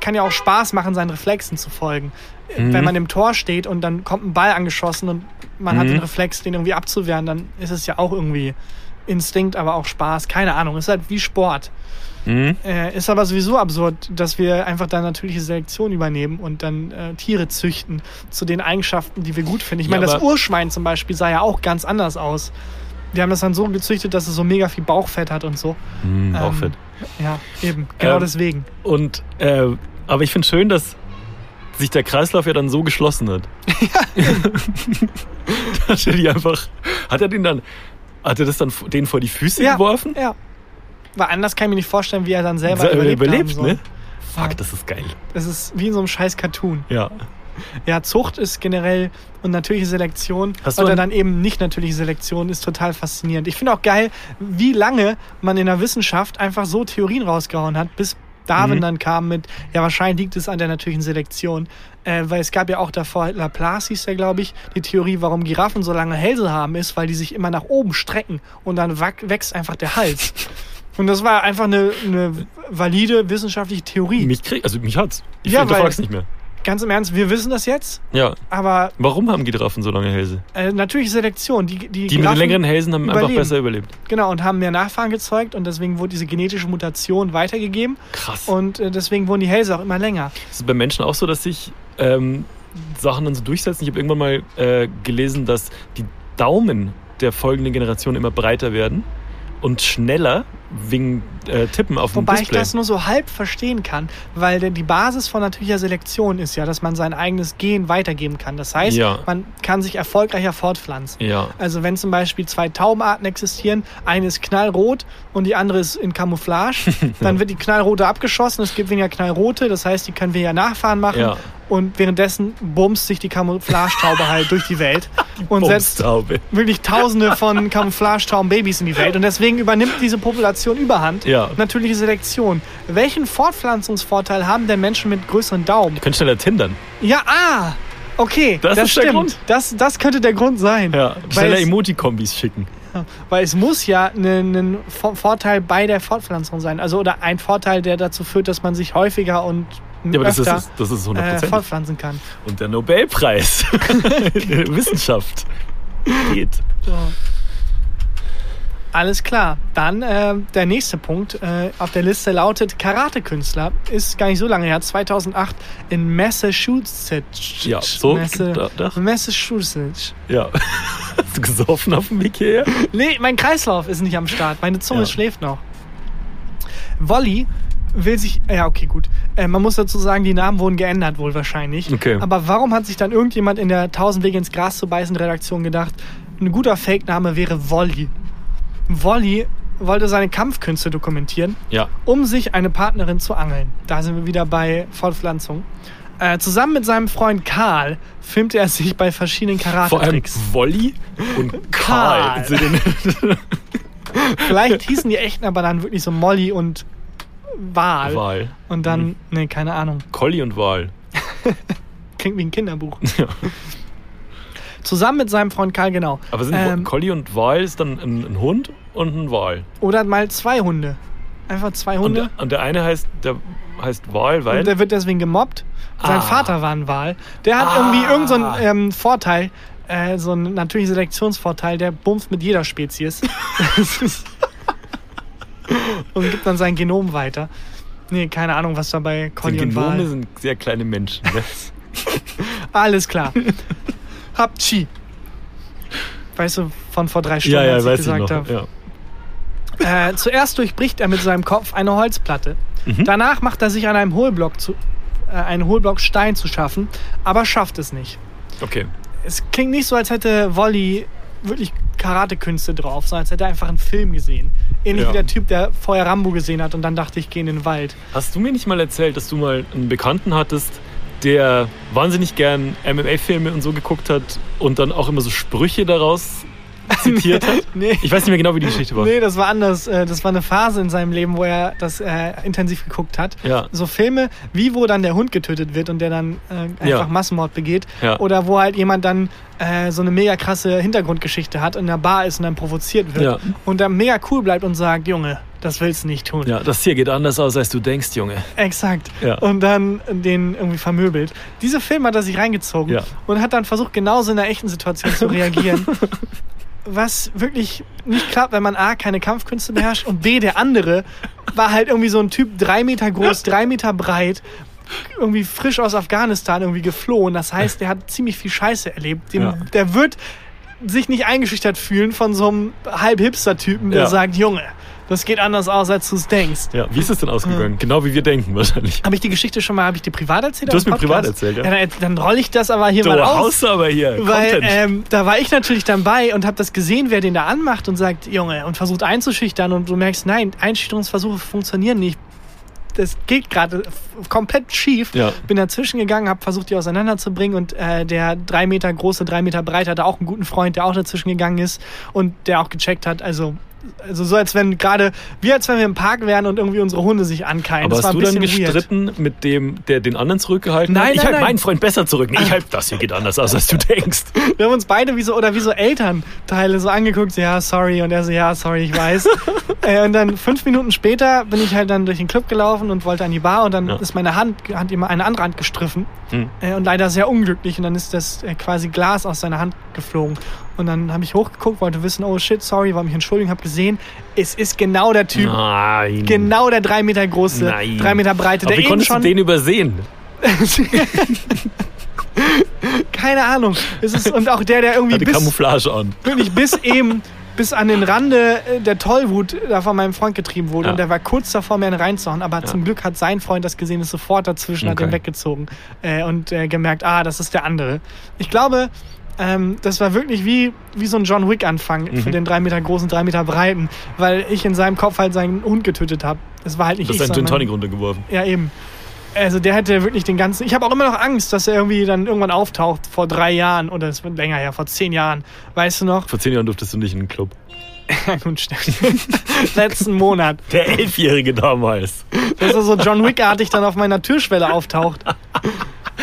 A: kann ja auch Spaß machen, seinen Reflexen zu folgen. Äh,
B: Mhm.
A: Wenn man im Tor steht und dann kommt ein Ball angeschossen und man hat
B: Mhm.
A: den Reflex, den irgendwie abzuwehren, dann ist es ja auch irgendwie Instinkt, aber auch Spaß. Keine Ahnung, ist halt wie Sport.
B: Mhm.
A: Äh, ist aber sowieso absurd, dass wir einfach da natürliche Selektion übernehmen und dann äh, Tiere züchten zu den Eigenschaften, die wir gut finden. Ich
B: Ja,
A: meine, das
B: aber-
A: Urschwein zum Beispiel sah ja auch ganz anders aus. Wir haben das dann so gezüchtet, dass es so mega viel Bauchfett hat und so.
B: Mhm,
A: Ähm,
B: fett.
A: Ja, eben. Genau
B: Ähm,
A: deswegen.
B: Und, äh, aber ich finde schön, dass sich der Kreislauf ja dann so geschlossen hat. [laughs] [laughs] dass er die einfach, hat er den dann, hat er das dann den vor die Füße
A: Ja,
B: geworfen?
A: ja. Weil anders kann ich mir nicht vorstellen, wie er dann selber
B: Se-
A: überlebt,
B: überlebt
A: haben soll.
B: ne? Fuck,
A: Ja.
B: das ist geil.
A: Das ist wie in so einem scheiß Cartoon.
B: Ja.
A: Ja, Zucht ist generell und natürliche Selektion
B: Hast du
A: oder dann eben nicht natürliche Selektion ist total faszinierend. Ich finde auch geil, wie lange man in der Wissenschaft einfach so Theorien rausgehauen hat, bis Darwin
B: Mhm.
A: dann kam mit, ja wahrscheinlich liegt es an der natürlichen Selektion, äh, weil es gab ja auch davor, Laplace hieß der glaube ich, die Theorie, warum Giraffen so lange Hälse haben, ist, weil die sich immer nach oben strecken und dann wächst einfach der Hals. Und das war einfach eine, eine valide wissenschaftliche Theorie.
B: Mich krieg, also mich hat's. Ich
A: Ja,
B: hinterfrag's nicht mehr.
A: Ganz im Ernst, wir wissen das jetzt,
B: Ja.
A: aber
B: Warum haben Giraffen so lange Hälse?
A: Äh, natürliche Selektion. Die, die,
B: Die mit den längeren Hälsen haben einfach
A: überleben.
B: besser überlebt.
A: Genau, und haben mehr Nachfahren gezeugt und deswegen wurde diese genetische Mutation weitergegeben
B: Krass.
A: und äh, deswegen wurden die Hälse auch immer länger.
B: Ist es bei Menschen auch so, dass sich ähm, Sachen dann so durchsetzen? Ich habe irgendwann mal äh, gelesen, dass die Daumen der folgenden Generation immer breiter werden und schneller wegen äh, Tippen auf dem
A: Wobei ich
B: Display.
A: das nur so halb verstehen kann, weil denn die Basis von natürlicher Selektion ist ja, dass man sein eigenes Gen weitergeben kann. Das heißt,
B: Ja.
A: man kann sich erfolgreicher fortpflanzen.
B: ja.
A: Also wenn zum Beispiel zwei Taubenarten existieren, eine ist knallrot und die andere ist in Camouflage, [laughs] dann wird die knallrote abgeschossen, es gibt weniger knallrote, das heißt, die können weniger Nachfahren machen
B: Ja.
A: und währenddessen bumst sich die Camouflagetaube halt durch die Welt [laughs] und setzt wirklich tausende von Camouflagetauben-Babys in die Welt und deswegen übernimmt diese Population Überhand.
B: Ja.
A: Natürliche Selektion. Welchen Fortpflanzungsvorteil haben denn Menschen mit größeren Daumen?
B: Können schneller tindern.
A: Ja, ah! Okay,
B: Das ist der
A: stimmt.
B: Grund.
A: Das, das könnte der Grund sein.
B: Ja.
A: Weil
B: Schneller Emoji-Kombis schicken. [laughs]
A: Weil es muss ja ein Vorteil bei der Fortpflanzung sein. Also oder ein Vorteil, der dazu führt, dass man sich häufiger und
B: Ja, aber das
A: öfter
B: ist, das ist
A: äh,
B: 100%.
A: fortpflanzen kann.
B: Und der Nobelpreis der [laughs] [laughs] Wissenschaft geht.
A: So. Alles klar. Dann äh, der nächste Punkt äh, auf der Liste lautet Karate-Künstler. Ist gar nicht so lange her, 2008 in Massachusetts.
B: Ja, so, da- da.
A: Massachusetts.
B: Ja. [laughs] Hast du gesoffen auf dem Weg hierher?
A: Nee, mein Kreislauf ist nicht am Start. Meine Zunge
B: Ja.
A: schläft noch. Wolli will sich. Ja, okay, gut. Äh, man muss dazu sagen, die Namen wurden geändert, wohl wahrscheinlich.
B: Okay.
A: Aber warum hat sich dann irgendjemand in der 1000 Wege ins Gras zu beißen Redaktion gedacht, ein guter Fake-Name wäre Wolli? Wolli wollte seine Kampfkünste dokumentieren,
B: Ja.
A: um sich eine Partnerin zu angeln. Da sind wir wieder bei Fortpflanzung. Äh, zusammen mit seinem Freund Karl filmte er sich bei verschiedenen
B: Vor allem. Wolli und [laughs]
A: Karl.
B: Karl.
A: Vielleicht hießen die echten aber dann wirklich so Molly und Wal.
B: Wal.
A: Und dann, nee, keine Ahnung.
B: Colli und Wal. [laughs]
A: Klingt wie ein Kinderbuch.
B: Ja.
A: Zusammen mit seinem Freund Karl, genau.
B: Aber sind
A: Ähm,
B: Colli und Wal ist dann ein, ein Hund und ein Wal.
A: Oder mal zwei Hunde. Einfach zwei
B: Und
A: Hunde.
B: der, und der eine heißt, der heißt Wal, weil.
A: Und der wird deswegen gemobbt. Sein
B: Ah.
A: Vater war ein Wal. Der hat
B: Ah.
A: irgendwie irgendeinen so einen, ähm, Vorteil, äh, so einen natürlichen Selektionsvorteil, der bumst mit jeder Spezies. [laughs] Und gibt dann sein Genom weiter. Nee, keine Ahnung, was da bei Conny und
B: Genome
A: Wal.
B: sind sehr kleine Menschen. ne? [laughs]
A: Alles klar. Hapchi. Weißt du, von vor drei Stunden,
B: ja, ja,
A: als ich
B: weiß ich
A: gesagt habe.
B: Ja.
A: Äh, zuerst durchbricht er mit seinem Kopf eine Holzplatte.
B: Mhm.
A: Danach macht er sich an einem Hohlblock zu, äh, einen Hohlblock Stein zu schaffen, aber schafft es nicht.
B: Okay.
A: Es klingt nicht so, als hätte Wolli wirklich Karatekünste drauf, sondern als hätte er einfach einen Film gesehen. Ähnlich
B: Ja.
A: wie der Typ, der vorher Rambo gesehen hat und dann dachte ich, gehe in den Wald.
B: Hast du mir nicht mal erzählt, dass du mal einen Bekannten hattest, der wahnsinnig gern MMA-Filme und so geguckt hat und dann auch immer so Sprüche daraus zitiert hat? [laughs]
A: Nee.
B: Ich weiß nicht mehr genau, wie die Geschichte war.
A: Nee, das war anders. Äh, Das war eine Phase in seinem Leben, wo er das äh, intensiv geguckt hat.
B: Ja.
A: So Filme, wie wo dann der Hund getötet wird und der dann äh, einfach
B: Ja.
A: Massenmord begeht.
B: Ja.
A: Oder wo halt jemand dann äh, so eine mega krasse Hintergrundgeschichte hat, in der Bar ist und dann provoziert wird. Und dann mega cool bleibt und sagt, Junge, das willst du nicht tun.
B: Ja, das hier geht anders aus, als du denkst, Junge.
A: Exakt.
B: Ja.
A: Und dann den irgendwie vermöbelt. Diese Film hat er sich reingezogen
B: Ja.
A: und hat dann versucht, genauso in einer echten Situation zu [laughs] reagieren. Was wirklich nicht klappt, wenn man A, keine Kampfkünste beherrscht und B, der andere war halt irgendwie so ein Typ, drei Meter groß, drei Meter breit, irgendwie frisch aus Afghanistan irgendwie geflohen. Das heißt, der hat ziemlich viel Scheiße erlebt. Dem,
B: Ja.
A: Der wird sich nicht eingeschüchtert fühlen von so einem halb-Hipster-Typen, der
B: Ja.
A: sagt, Junge, das geht anders aus, als du es denkst.
B: Ja, wie ist es denn ausgegangen? Genau wie wir denken wahrscheinlich.
A: Habe ich die Geschichte schon mal, habe ich die privat erzählt?
B: Du hast mir privat erzählt, ja.
A: dann, dann rolle ich das aber hier
B: Du
A: mal aus.
B: haust aber hier.
A: Weil ähm, da war ich natürlich dabei und habe das gesehen, wer den da anmacht und sagt, Junge, und versucht einzuschüchtern und du merkst, nein, Einschüchterungsversuche funktionieren nicht. Das geht gerade komplett schief.
B: Ja.
A: Bin dazwischen gegangen, habe versucht, die auseinanderzubringen und äh, der drei Meter große, drei Meter breit hatte auch einen guten Freund, der auch dazwischen gegangen ist und der auch gecheckt hat. Also, also so als wenn gerade, wie als wenn wir im Park wären und irgendwie unsere Hunde sich ankeilen.
B: aber
A: das war
B: hast du dann
A: bisschen weird.
B: gestritten mit dem, der den anderen zurückgehalten
A: Nein,
B: hat? Ich
A: nein,
B: halte
A: nein.
B: meinen Freund besser zurück. Nee, ich halte das hier geht anders aus, als du denkst. [laughs]
A: Wir haben uns beide wie so, oder wie so Elternteile so angeguckt, so, ja, sorry, und er so, ja, sorry, ich weiß. [laughs] äh, und dann fünf Minuten später bin ich halt dann durch den Club gelaufen und wollte an die Bar und dann
B: Ja.
A: ist meine Hand, hat immer eine andere Hand gestriffen.
B: Hm.
A: Äh, und leider sehr unglücklich und dann ist das äh, quasi Glas aus seiner Hand geflogen. Und dann habe ich hochgeguckt, wollte wissen, oh shit, sorry, wollte mich entschuldigen, habe gesehen, es ist genau der Typ,
B: Nein.
A: genau der drei Meter große,
B: Nein.
A: drei Meter breite,
B: Aber
A: der
B: wie konntest
A: schon...
B: du den übersehen? [laughs]
A: keine Ahnung. Es ist, und auch der, der irgendwie
B: Hatte
A: bis...
B: Camouflage an.
A: wirklich bis eben bis an den Rande äh, der Tollwut da von meinem Freund getrieben wurde.
B: Ja.
A: Und der war kurz davor, mir einen reinzuhauen. Aber zum Glück hat sein Freund das gesehen, ist sofort dazwischen, hat
B: Okay.
A: den weggezogen äh, und äh, gemerkt, ah, das ist der andere. Ich glaube, ähm, das war wirklich wie, wie so ein John Wick-Anfang
B: Mhm.
A: für den drei Meter großen, drei Meter breiten, weil ich in seinem Kopf halt seinen Hund getötet habe. Das war halt nicht
B: Du
A: ich,
B: hast einen Tonic runtergeworfen.
A: ja, eben. Also der hätte wirklich den ganzen. Ich habe auch immer noch Angst, dass er irgendwie dann irgendwann auftaucht vor drei Jahren oder es wird länger her, vor zehn Jahren. Weißt du noch?
B: Vor zehn Jahren durftest du nicht in den Club.
A: Ja, gut, stimmt. [laughs] Letzten Monat.
B: Der Elfjährige damals.
A: Dass er so John Wick-artig dann auf meiner Türschwelle auftaucht.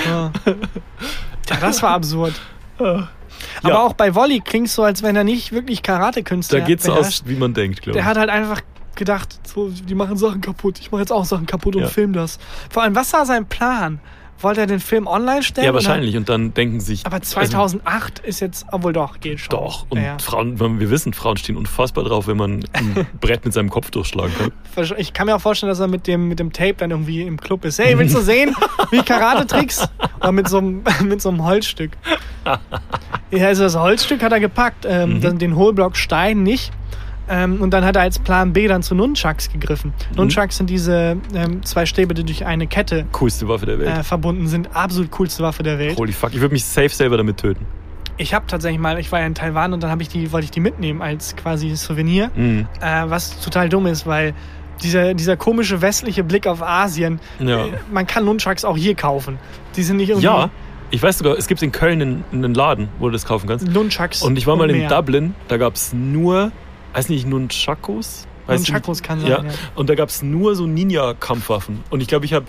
A: Ja, ja das war absurd. Aber
B: Ja.
A: auch bei Wolli klingt so, als wenn er nicht wirklich Karate-Künstler
B: Da geht's so aus, wie man denkt, glaube ich.
A: Der hat halt einfach gedacht, so, die machen Sachen kaputt. Ich mache jetzt auch Sachen kaputt und
B: Ja.
A: film das. Vor allem, was war sein Plan? wollte er den Film online stellen.
B: Ja, wahrscheinlich. Und dann denken sich.
A: Aber 2008 ist jetzt, obwohl doch, geht schon.
B: Also, doch. Und
A: Ja.
B: Frauen, wir wissen, Frauen stehen unfassbar drauf, wenn man ein [laughs] Brett mit seinem Kopf durchschlagen kann.
A: Ich kann mir auch vorstellen, dass er mit dem, mit dem Tape dann irgendwie im Club ist. Hey, willst du sehen, wie Karate-Tricks? [laughs] Oder mit so, einem, [laughs] mit so einem Holzstück. Ja, also das Holzstück hat er gepackt, ähm,
B: Mhm.
A: den Hohlblock Stein nicht. Ähm, und dann hat er als Plan B dann zu Nunchucks gegriffen.
B: Mhm.
A: Nunchucks sind diese ähm, zwei Stäbe, die durch eine Kette
B: Coolste Waffe der Welt.
A: äh, verbunden sind. Absolut coolste Waffe der Welt.
B: Holy fuck, ich würde mich safe selber damit töten.
A: Ich habe tatsächlich mal, ich war ja in Taiwan und dann habe ich die, wollte ich die mitnehmen als quasi Souvenir.
B: Mhm.
A: Äh, was total dumm ist, weil dieser, dieser komische westliche Blick auf Asien,
B: Ja.
A: äh, man kann Nunchucks auch hier kaufen. Die sind nicht irgendwie
B: Ja, ich weiß sogar, es gibt in Köln einen, einen Laden, wo du das kaufen kannst.
A: Nunchucks.
B: Und ich war mal in
A: mehr.
B: Dublin, da gab es nur, weiß nicht, Nunchakos? Weiß
A: Nunchakos
B: nicht.
A: kann sein,
B: Ja.
A: ja.
B: Und da gab es nur so Ninja-Kampfwaffen. Und ich glaube, ich habe,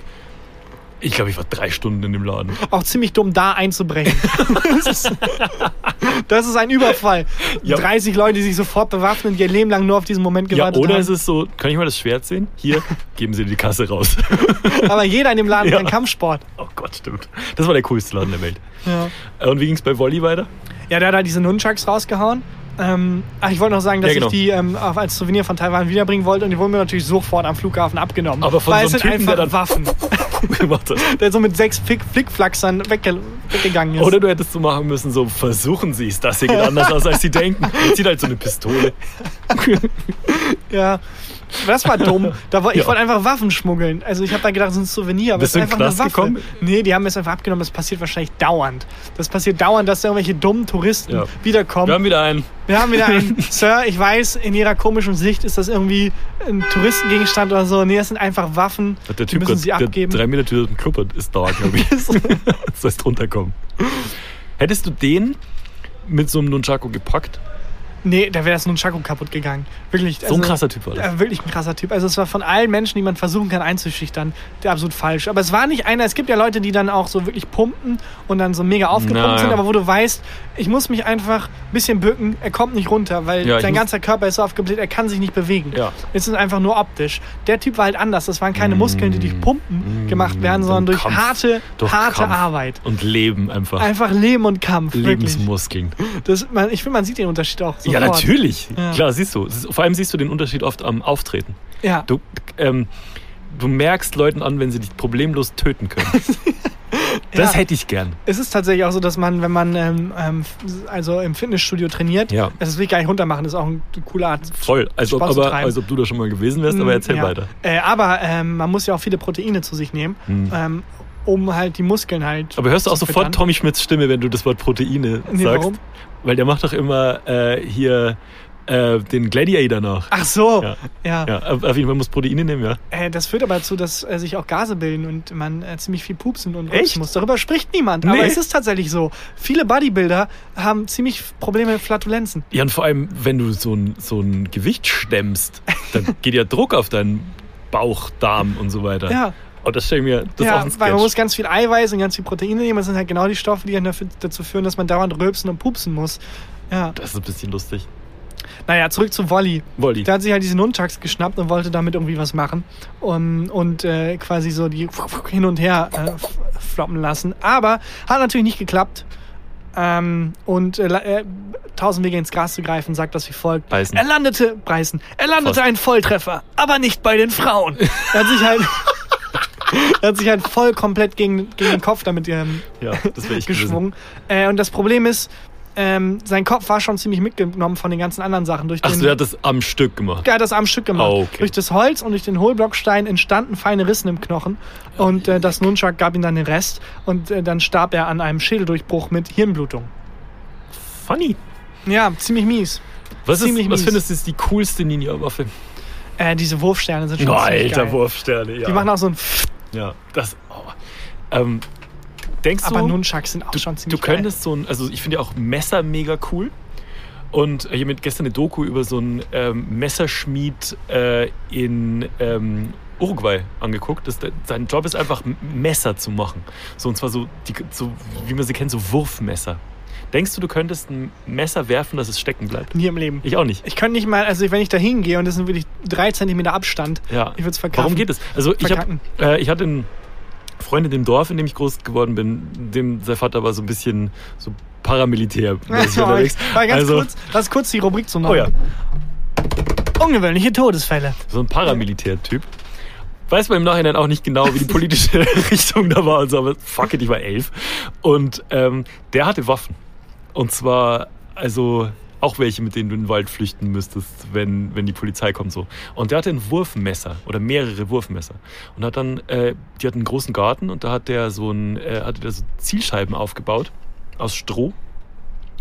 B: ich glaube, ich war drei Stunden in dem Laden.
A: Auch ziemlich dumm, da einzubrechen. [laughs] das, ist, ein Überfall.
B: Ja.
A: 30 Leute, die sich sofort bewaffnen, die ihr Leben lang nur auf diesen Moment
B: Ja,
A: gewartet
B: oder
A: haben.
B: ist es so, kann ich mal das Schwert sehen? Hier, [laughs] geben Sie die Kasse raus. [laughs]
A: Aber jeder in dem Laden
B: Ja.
A: kann Kampfsport.
B: oh Gott, stimmt. Das war der coolste Laden der Welt.
A: Ja.
B: Äh, Und wie ging es bei Volley weiter?
A: Ja, der hat da diese Nunchucks rausgehauen. Ähm, ach, ich wollte noch sagen, dass
B: Ja, genau.
A: ich die ähm, als Souvenir von Taiwan wiederbringen wollte und die wurden mir natürlich sofort am Flughafen abgenommen.
B: Aber von
A: weil
B: so
A: es sind
B: Typen, der
A: einfach
B: dann-
A: Waffen, [laughs]
B: gemacht hat.
A: der so mit sechs Flick Flickflacksern wegge weggegangen ist.
B: Oder du hättest so machen müssen, so versuchen Sie es, das hier geht anders aus, als Sie denken. Er zieht halt so eine Pistole. [laughs]
A: Ja, das war dumm. Da war, ich
B: Ja.
A: wollte einfach Waffen schmuggeln. Also ich habe da gedacht, das ist ein Souvenir, aber es ist einfach
B: den
A: eine
B: Knast
A: Waffe.
B: gekommen?
A: Nee, die haben es einfach abgenommen. Das passiert wahrscheinlich dauernd. Das passiert dauernd, dass da irgendwelche dummen Touristen
B: Ja.
A: wiederkommen.
B: Wir haben wieder einen.
A: Wir haben wieder einen, [laughs] Sir, ich weiß, in ihrer komischen Sicht ist das irgendwie ein Touristengegenstand oder so. Nee, das sind einfach Waffen.
B: Hat der Typ
A: müssen sie
B: der
A: abgeben.
B: drei Meter Tür im Club ist da, glaube ich. [laughs] [laughs] das heißt runterkommen. Hättest du den mit so einem Nunchaku gepackt?
A: Nee, da wäre das Nunchaku kaputt gegangen. Wirklich.
B: So ein krasser Typ war das.
A: Ja, wirklich ein krasser Typ. Also es war von allen Menschen, die man versuchen kann einzuschüchtern, der absolut falsch. Aber es war nicht einer, es gibt ja Leute, die dann auch so wirklich pumpen und dann so mega aufgepumpt
B: Na,
A: sind, aber wo du weißt, ich muss mich einfach ein bisschen bücken, er kommt nicht runter, weil
B: Ja,
A: sein ganzer Körper ist so aufgebläht, er kann sich nicht bewegen.
B: Ja.
A: Es ist einfach nur optisch. Der Typ war halt anders. Das waren keine Muskeln, die durch Pumpen gemacht werden, sondern durch
B: Mm. Kampf.
A: harte,
B: Durch
A: harte
B: Kampf.
A: Arbeit.
B: Und Leben einfach.
A: Einfach Leben und Kampf.
B: Lebensmuskeln.
A: Das, man, ich finde, man sieht den Unterschied auch sofort.
B: Ja, natürlich.
A: Ja.
B: Klar, siehst du. Ist, vor allem siehst du den Unterschied oft am Auftreten.
A: Ja.
B: Du, ähm, du merkst Leuten an, wenn sie dich problemlos töten können. [laughs] Das
A: Ja.
B: hätte ich gern.
A: Es ist tatsächlich auch so, dass man, wenn man ähm, ähm, also im Fitnessstudio trainiert,
B: Ja.
A: das will ich gar nicht runtermachen, das ist auch eine coole Art.
B: Voll. Als ob,
A: Spaß zu
B: aber, als ob du da schon mal gewesen wärst, aber erzähl
A: Ja.
B: weiter.
A: Äh, aber ähm, man muss ja auch viele Proteine zu sich nehmen,
B: Hm.
A: ähm, um halt die Muskeln halt.
B: Aber hörst du auch sofort. Tommy Schmidts Stimme, wenn du das Wort Proteine
A: Nee,
B: sagst?
A: warum?
B: Weil der macht doch immer äh, hier äh, den Gladiator nach.
A: Ach so,
B: Ja.
A: ja.
B: Ja, auf jeden Fall muss Proteine nehmen, ja.
A: Äh, das führt aber dazu, dass äh, sich auch Gase bilden und man äh, ziemlich viel pupsen und rülpsen muss. Darüber spricht niemand,
B: Nee.
A: aber es ist tatsächlich so. Viele Bodybuilder haben ziemlich Probleme mit Flatulenzen.
B: Ja, und vor allem, wenn du so ein, so ein Gewicht stemmst, dann [laughs] geht ja Druck auf deinen Bauch, Darm und so weiter.
A: Ja.
B: Und das stell ich mir, das
A: ja, weil man muss ganz viel Eiweiß und ganz viel Proteine nehmen. Das sind halt genau die Stoffe, die dann dafür, dazu führen, dass man dauernd rülpsen und pupsen muss. Ja.
B: Das ist ein bisschen lustig.
A: Naja, zurück zu Wolli.
B: Wolli.
A: Der hat sich halt diese Nunchucks geschnappt und wollte damit irgendwie was machen. Und, und äh, quasi so die hin und her äh, floppen lassen. Aber hat natürlich nicht geklappt. Ähm, und äh, äh, tausend Wege ins Gras zu greifen, sagt das wie folgt.
B: Beißen.
A: Er landete, Breißen, er landete
B: Fast.
A: ein Volltreffer, aber nicht bei den Frauen. er hat sich halt, [laughs] [laughs] er hat sich halt voll komplett gegen, gegen den Kopf damit ähm,
B: Ja, das wäre ich
A: geschwungen. Äh, und das Problem ist, ähm, sein Kopf war schon ziemlich mitgenommen von den ganzen anderen Sachen. Durch
B: Ach,
A: den,
B: der hat das am Stück gemacht.
A: er hat das am Stück gemacht.
B: Oh, okay.
A: Durch das Holz und durch den Hohlblockstein entstanden feine Rissen im Knochen. Und äh, das Nunchuck gab ihm dann den Rest. Und äh, dann starb er an einem Schädeldurchbruch mit Hirnblutung.
B: Funny.
A: Ja, ziemlich mies.
B: Was, ist,
A: Ziemlich
B: was
A: mies.
B: findest du ist die coolste Ninja-Waffe?
A: Äh, diese Wurfsterne sind schon
B: Oh,
A: ziemlich
B: alter
A: geil.
B: Wurfsterne, ja.
A: Die machen auch so ein
B: ja, das. Oh. Ähm, denkst
A: Aber
B: du,
A: Nunchucks sind auch
B: du,
A: schon
B: du
A: ziemlich
B: könntest so ein, also ich finde ja auch Messer mega cool. Und mir gestern eine Doku über so einen ähm, Messerschmied äh, in ähm, Uruguay angeguckt. Das, sein Job ist einfach, Messer zu machen. So, und zwar so, die, so, wie man sie kennt, so Wurfmesser. Denkst du, du könntest ein Messer werfen, dass es stecken bleibt?
A: Nie im Leben.
B: Ich auch nicht.
A: Ich könnte nicht mal, also wenn ich da hingehe und das sind wirklich drei Zentimeter Abstand,
B: Ja.
A: ich würde es verkaufen.
B: Warum geht es? Also ich, hab,
A: Verkacken.
B: äh, ich hatte einen Freund in dem Dorf, in dem ich groß geworden bin, dem sein Vater war so ein bisschen so Paramilitär. [laughs] unterwegs.
A: Mal ganz
B: also,
A: kurz, lass kurz die Rubrik zum
B: oh ja,
A: Ungewöhnliche Todesfälle.
B: so ein Paramilitär-Typ. Weiß man im Nachhinein auch nicht genau, wie die politische [laughs] Richtung da war und so, aber fuck it, ich war elf. Und ähm, der hatte Waffen. Und zwar, also auch welche, mit denen du in den Wald flüchten müsstest, wenn, wenn die Polizei kommt so. Und der hatte ein Wurfmesser oder mehrere Wurfmesser. Und hat dann, äh, die hatten einen großen Garten und da hat der so ein, äh, hatte der so Zielscheiben aufgebaut aus Stroh.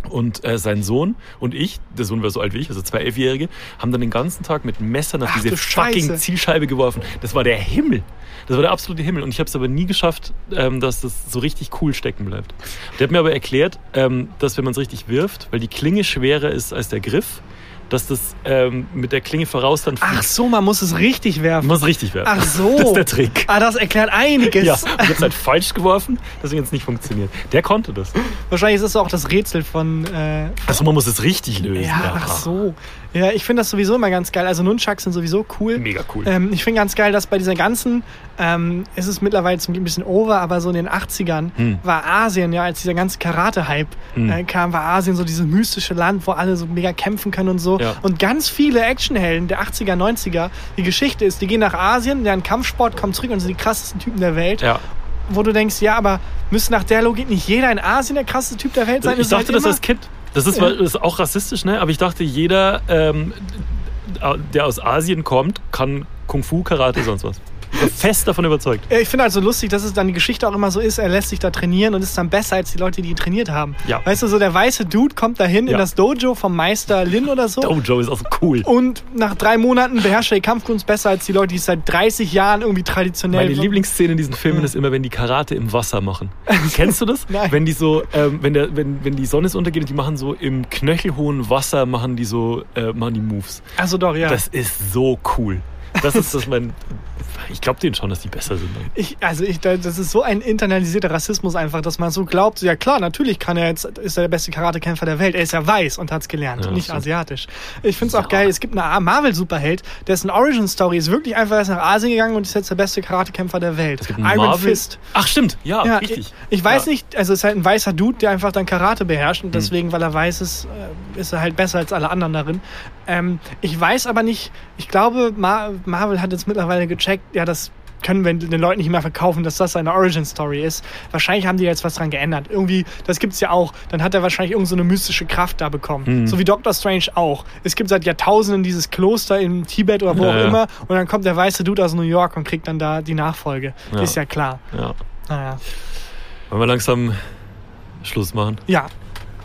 B: Und äh, sein Sohn und ich, der Sohn war so alt wie ich, also zwei Elfjährige, haben dann den ganzen Tag mit Messern auf
A: Ach,
B: diese fucking. Zielscheibe geworfen. Das war der Himmel. Das war der absolute Himmel. Und ich habe es aber nie geschafft, ähm, dass das so richtig cool stecken bleibt. Der hat mir aber erklärt, ähm, dass wenn man es richtig wirft, weil die Klinge schwerer ist als der Griff, dass das ähm, mit der Klinge voraus dann
A: Ach so, man muss es richtig werfen.
B: Man muss richtig werfen.
A: Ach so.
B: Das ist der Trick.
A: Ah, das erklärt einiges.
B: Ja, ich habe es halt falsch geworfen, deswegen hat es nicht funktioniert. Der konnte das.
A: Wahrscheinlich ist das auch das Rätsel von. Äh,
B: Also man muss es richtig lösen.
A: ja, ach so. Ja, ich finde das sowieso immer ganz geil. Also Nunchucks sind sowieso cool.
B: Mega cool.
A: Ähm, ich finde ganz geil, dass bei dieser ganzen, ähm, es ist mittlerweile zum ein bisschen over, aber so in den 80ern
B: Hm.
A: war Asien, ja, als dieser ganze Karate-Hype
B: Hm.
A: äh, kam, war Asien so dieses mystische Land, wo alle so mega kämpfen können und so.
B: Ja.
A: Und ganz viele Actionhelden der 80er, 90er, die Geschichte ist, die gehen nach Asien, lernen Kampfsport, kommen zurück und sind die krassesten Typen der Welt.
B: Ja.
A: Wo du denkst, ja, aber müsste nach der Logik nicht jeder in Asien der krasseste Typ der Welt sein?
B: Ich
A: Ist halt
B: dachte das als Kind. Das ist, das ist auch rassistisch, ne? Aber ich dachte, jeder, ähm, der aus Asien kommt, kann Kung Fu, Karate, sonst was. Fest davon überzeugt.
A: Ja, Ich finde halt so lustig, dass es dann die Geschichte auch immer so ist, er lässt sich da trainieren und ist dann besser als die Leute, die ihn trainiert haben.
B: Ja.
A: Weißt du, so der weiße Dude kommt dahin in
B: Ja.
A: das Dojo vom Meister Lin oder so.
B: Dojo ist auch so cool.
A: Und nach drei Monaten beherrscht er die Kampfkunst besser als die Leute, die es seit 30 Jahren irgendwie traditionell
B: Meine Lieblingsszene in diesen Filmen ist immer, wenn die Karate im Wasser machen. [laughs] Kennst du das?
A: Nein.
B: Wenn die so, ähm, wenn, der, wenn, wenn die Sonne untergeht und die machen so im knöchelhohen Wasser, machen die so, äh, machen die Moves.
A: Also doch, ja.
B: Das ist so cool. Das ist das mein. Ich glaube denen schon, dass die besser sind.
A: Ich, also ich, da- das ist so ein internalisierter Rassismus einfach, dass man so glaubt, so, ja klar, natürlich kann er jetzt, ist er der beste Karatekämpfer der Welt. Er ist ja weiß und hat's gelernt,
B: Ja,
A: nicht
B: stimmt.
A: asiatisch. Ich find's auch geil, es gibt eine Marvel-Superheld, dessen Origin-Story ist wirklich einfach erst nach Asien gegangen und ist jetzt der beste Karatekämpfer der Welt.
B: Es
A: Iron
B: Marvel-
A: Fist.
B: Ach, stimmt. Ja,
A: Ja,
B: richtig.
A: ich, ich weiß nicht, also es ist halt ein weißer Dude, der einfach dann Karate beherrscht
B: Hm.
A: und deswegen, weil er weiß ist, äh, ist er halt besser als alle anderen darin. Ähm, ich weiß aber nicht, ich glaube, Mar Marvel hat jetzt mittlerweile gecheckt, ja, das können wir den Leuten nicht mehr verkaufen, dass das seine Origin-Story ist. Wahrscheinlich haben die jetzt was dran geändert. Irgendwie, das gibt's ja auch. Dann hat er wahrscheinlich irgend so eine mystische Kraft da bekommen.
B: Hm.
A: So wie Doctor Strange auch. Es gibt seit Jahrtausenden dieses Kloster in Tibet oder wo
B: Ja,
A: auch
B: ja.
A: immer und dann kommt der weiße Dude aus New York und kriegt dann da die Nachfolge.
B: Ja.
A: Ist ja klar.
B: Ja.
A: Naja.
B: Wollen wir langsam Schluss machen?
A: Ja,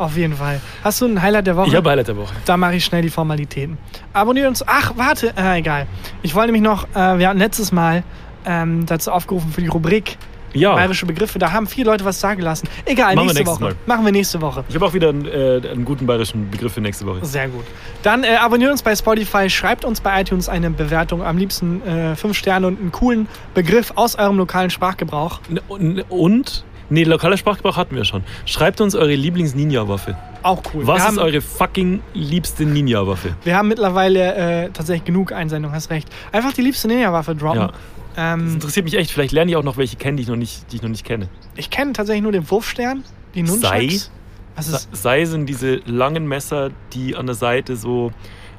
A: auf jeden Fall. Hast du ein Highlight der Woche?
B: Ich habe Highlight der Woche.
A: da mache ich schnell die Formalitäten. Abonniert uns. Ach, warte. Äh, egal. Ich wollte nämlich noch, äh, wir hatten letztes Mal ähm, dazu aufgerufen für die Rubrik
B: Ja.
A: bayerische Begriffe. Da haben viele Leute was sagen lassen. Egal,
B: Machen
A: nächste Woche.
B: Mal.
A: Machen wir nächste Woche.
B: Ich habe auch wieder einen, äh, einen guten bayerischen Begriff für nächste Woche.
A: Sehr gut. Dann äh, abonniert uns bei Spotify, schreibt uns bei iTunes eine Bewertung, am liebsten äh, fünf Sterne und einen coolen Begriff aus eurem lokalen Sprachgebrauch.
B: Und, und nee, lokaler Sprachgebrauch hatten wir schon. Schreibt uns eure Lieblings-Ninja-Waffe.
A: Auch cool.
B: Was
A: wir,
B: ist
A: haben,
B: eure fucking liebste Ninja-Waffe?
A: wir haben mittlerweile äh, tatsächlich genug Einsendungen, hast recht. Einfach die liebste Ninja-Waffe droppen.
B: Ja. Das
A: Ähm,
B: interessiert mich echt. Vielleicht lerne ich auch noch welche kennen, die ich noch nicht, die ich noch nicht kenne.
A: ich kenne tatsächlich nur den Wurfstern, die Nunchucks.
B: Sei?
A: Was ist
B: Sei sind diese langen Messer, die an der Seite so,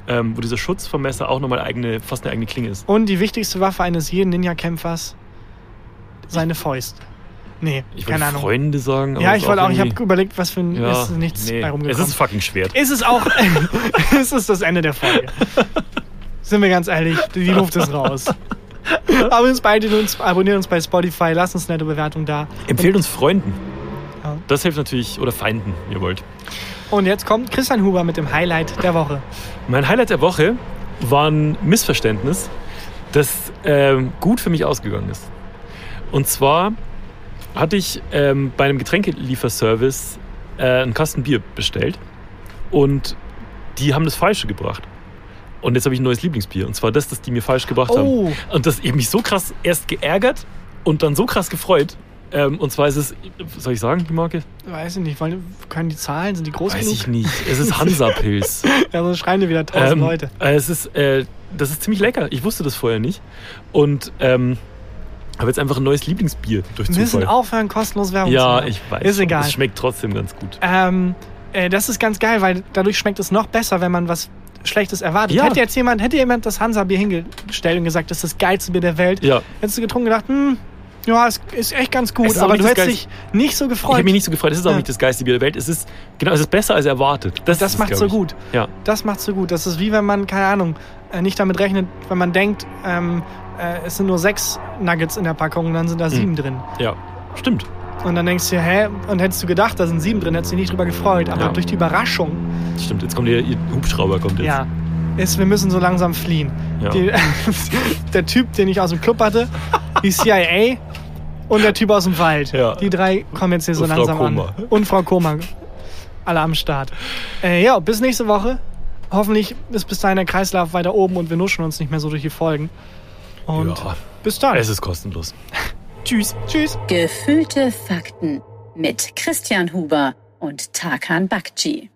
B: ähm, wo dieser Schutz vom Messer auch nochmal eigene, fast eine eigene Klinge ist.
A: Und die wichtigste Waffe eines jeden Ninja-Kämpfers, seine Fäuste. Nee,
B: Ich
A: keine Ahnung.
B: Freunde sagen. aber
A: ja, ich wollte auch, ich
B: irgendwie-
A: habe überlegt, was für ein,
B: ja,
A: ist nichts
B: nee.
A: bei
B: Es
A: rumgekommen.
B: ist fucking Schwert.
A: Ist es auch, [laughs] ist es das Ende der Folge. [laughs] Sind wir ganz ehrlich, die Luft ist raus. [laughs] Abonniert uns, bei iTunes, abonniert uns bei Spotify, lasst uns eine nette Bewertung da.
B: Empfehlt uns Freunden.
A: Ja.
B: Das hilft natürlich, oder Feinden, ihr wollt.
A: Und jetzt kommt Christian Huber mit dem Highlight der Woche.
B: Mein Highlight der Woche war ein Missverständnis, das ähm, gut für mich ausgegangen ist. Und zwar hatte ich ähm, bei einem Getränkelieferservice äh, einen Kasten Bier bestellt und die haben das Falsche gebracht. Und jetzt habe ich ein neues Lieblingsbier. Und zwar das, das die mir falsch gebracht haben.
A: Oh,
B: Und das hat mich so krass erst geärgert und dann so krass gefreut. Ähm, und zwar ist es, soll ich sagen, die Marke?
A: weiß ich nicht, wollen, können die Zahlen, sind die groß
B: Weiß
A: genug?
B: ich nicht. Es ist Hansa-Pilz. [laughs]
A: Ja, sonst schreien wieder tausend
B: Ähm,
A: Leute.
B: Es ist, äh, das ist ziemlich lecker. Ich wusste das vorher nicht. Und ähm, habe jetzt einfach ein neues Lieblingsbier durch
A: Wir müssen aufhören, kostenlos Werbung zu
B: ja,
A: machen.
B: ich weiß.
A: Ist
B: schon.
A: egal.
B: Es schmeckt trotzdem ganz gut.
A: Ähm, äh, das ist ganz geil, weil dadurch schmeckt es noch besser, wenn man was Schlechtes erwartet.
B: Ja.
A: Hätte jetzt jemand, hätte jemand das Hansa-Bier hingestellt und gesagt, das ist das geilste Bier der Welt,
B: Ja.
A: hättest du getrunken und gedacht, hm, ja, es ist echt ganz gut, aber du hättest dich nicht so
B: Ich
A: gefreut.
B: habe mich nicht so gefreut. Es ist auch
A: Ja.
B: nicht das geilste Bier der Welt. Es ist, genau, es ist besser als erwartet. Das,
A: das macht so
B: ich.
A: gut.
B: Ja.
A: Das macht so gut. Das ist wie wenn man, keine Ahnung, äh, nicht damit rechnet, wenn man denkt, ähm, äh, es sind nur sechs Nuggets in der Packung und dann sind da
B: Hm.
A: sieben drin.
B: Ja. Stimmt.
A: Und dann denkst du dir, hä? Und hättest du gedacht, da sind sieben drin, hättest du dich nicht drüber gefreut. Aber
B: Ja.
A: durch die Überraschung,
B: Stimmt. Jetzt kommt ihr Hubschrauber kommt jetzt.
A: ja, ist, wir müssen so langsam fliehen.
B: Ja.
A: Die, [laughs] der Typ, den ich aus dem Club hatte, die CIA und der Typ aus dem Wald.
B: Ja.
A: Die drei kommen jetzt hier so
B: Und Frau
A: langsam
B: Koma.
A: an. Und Frau Koma. Alle am Start. Äh, ja, bis nächste Woche. Hoffentlich ist bis dahin der Kreislauf weiter oben und wir nuschen uns nicht mehr so durch die Folgen. Und
B: Ja.
A: bis dann.
B: Es ist kostenlos. [laughs]
A: Tschüss. Tschüss.
C: Gefühlte Fakten mit Christian Huber und Tarkan Bakci.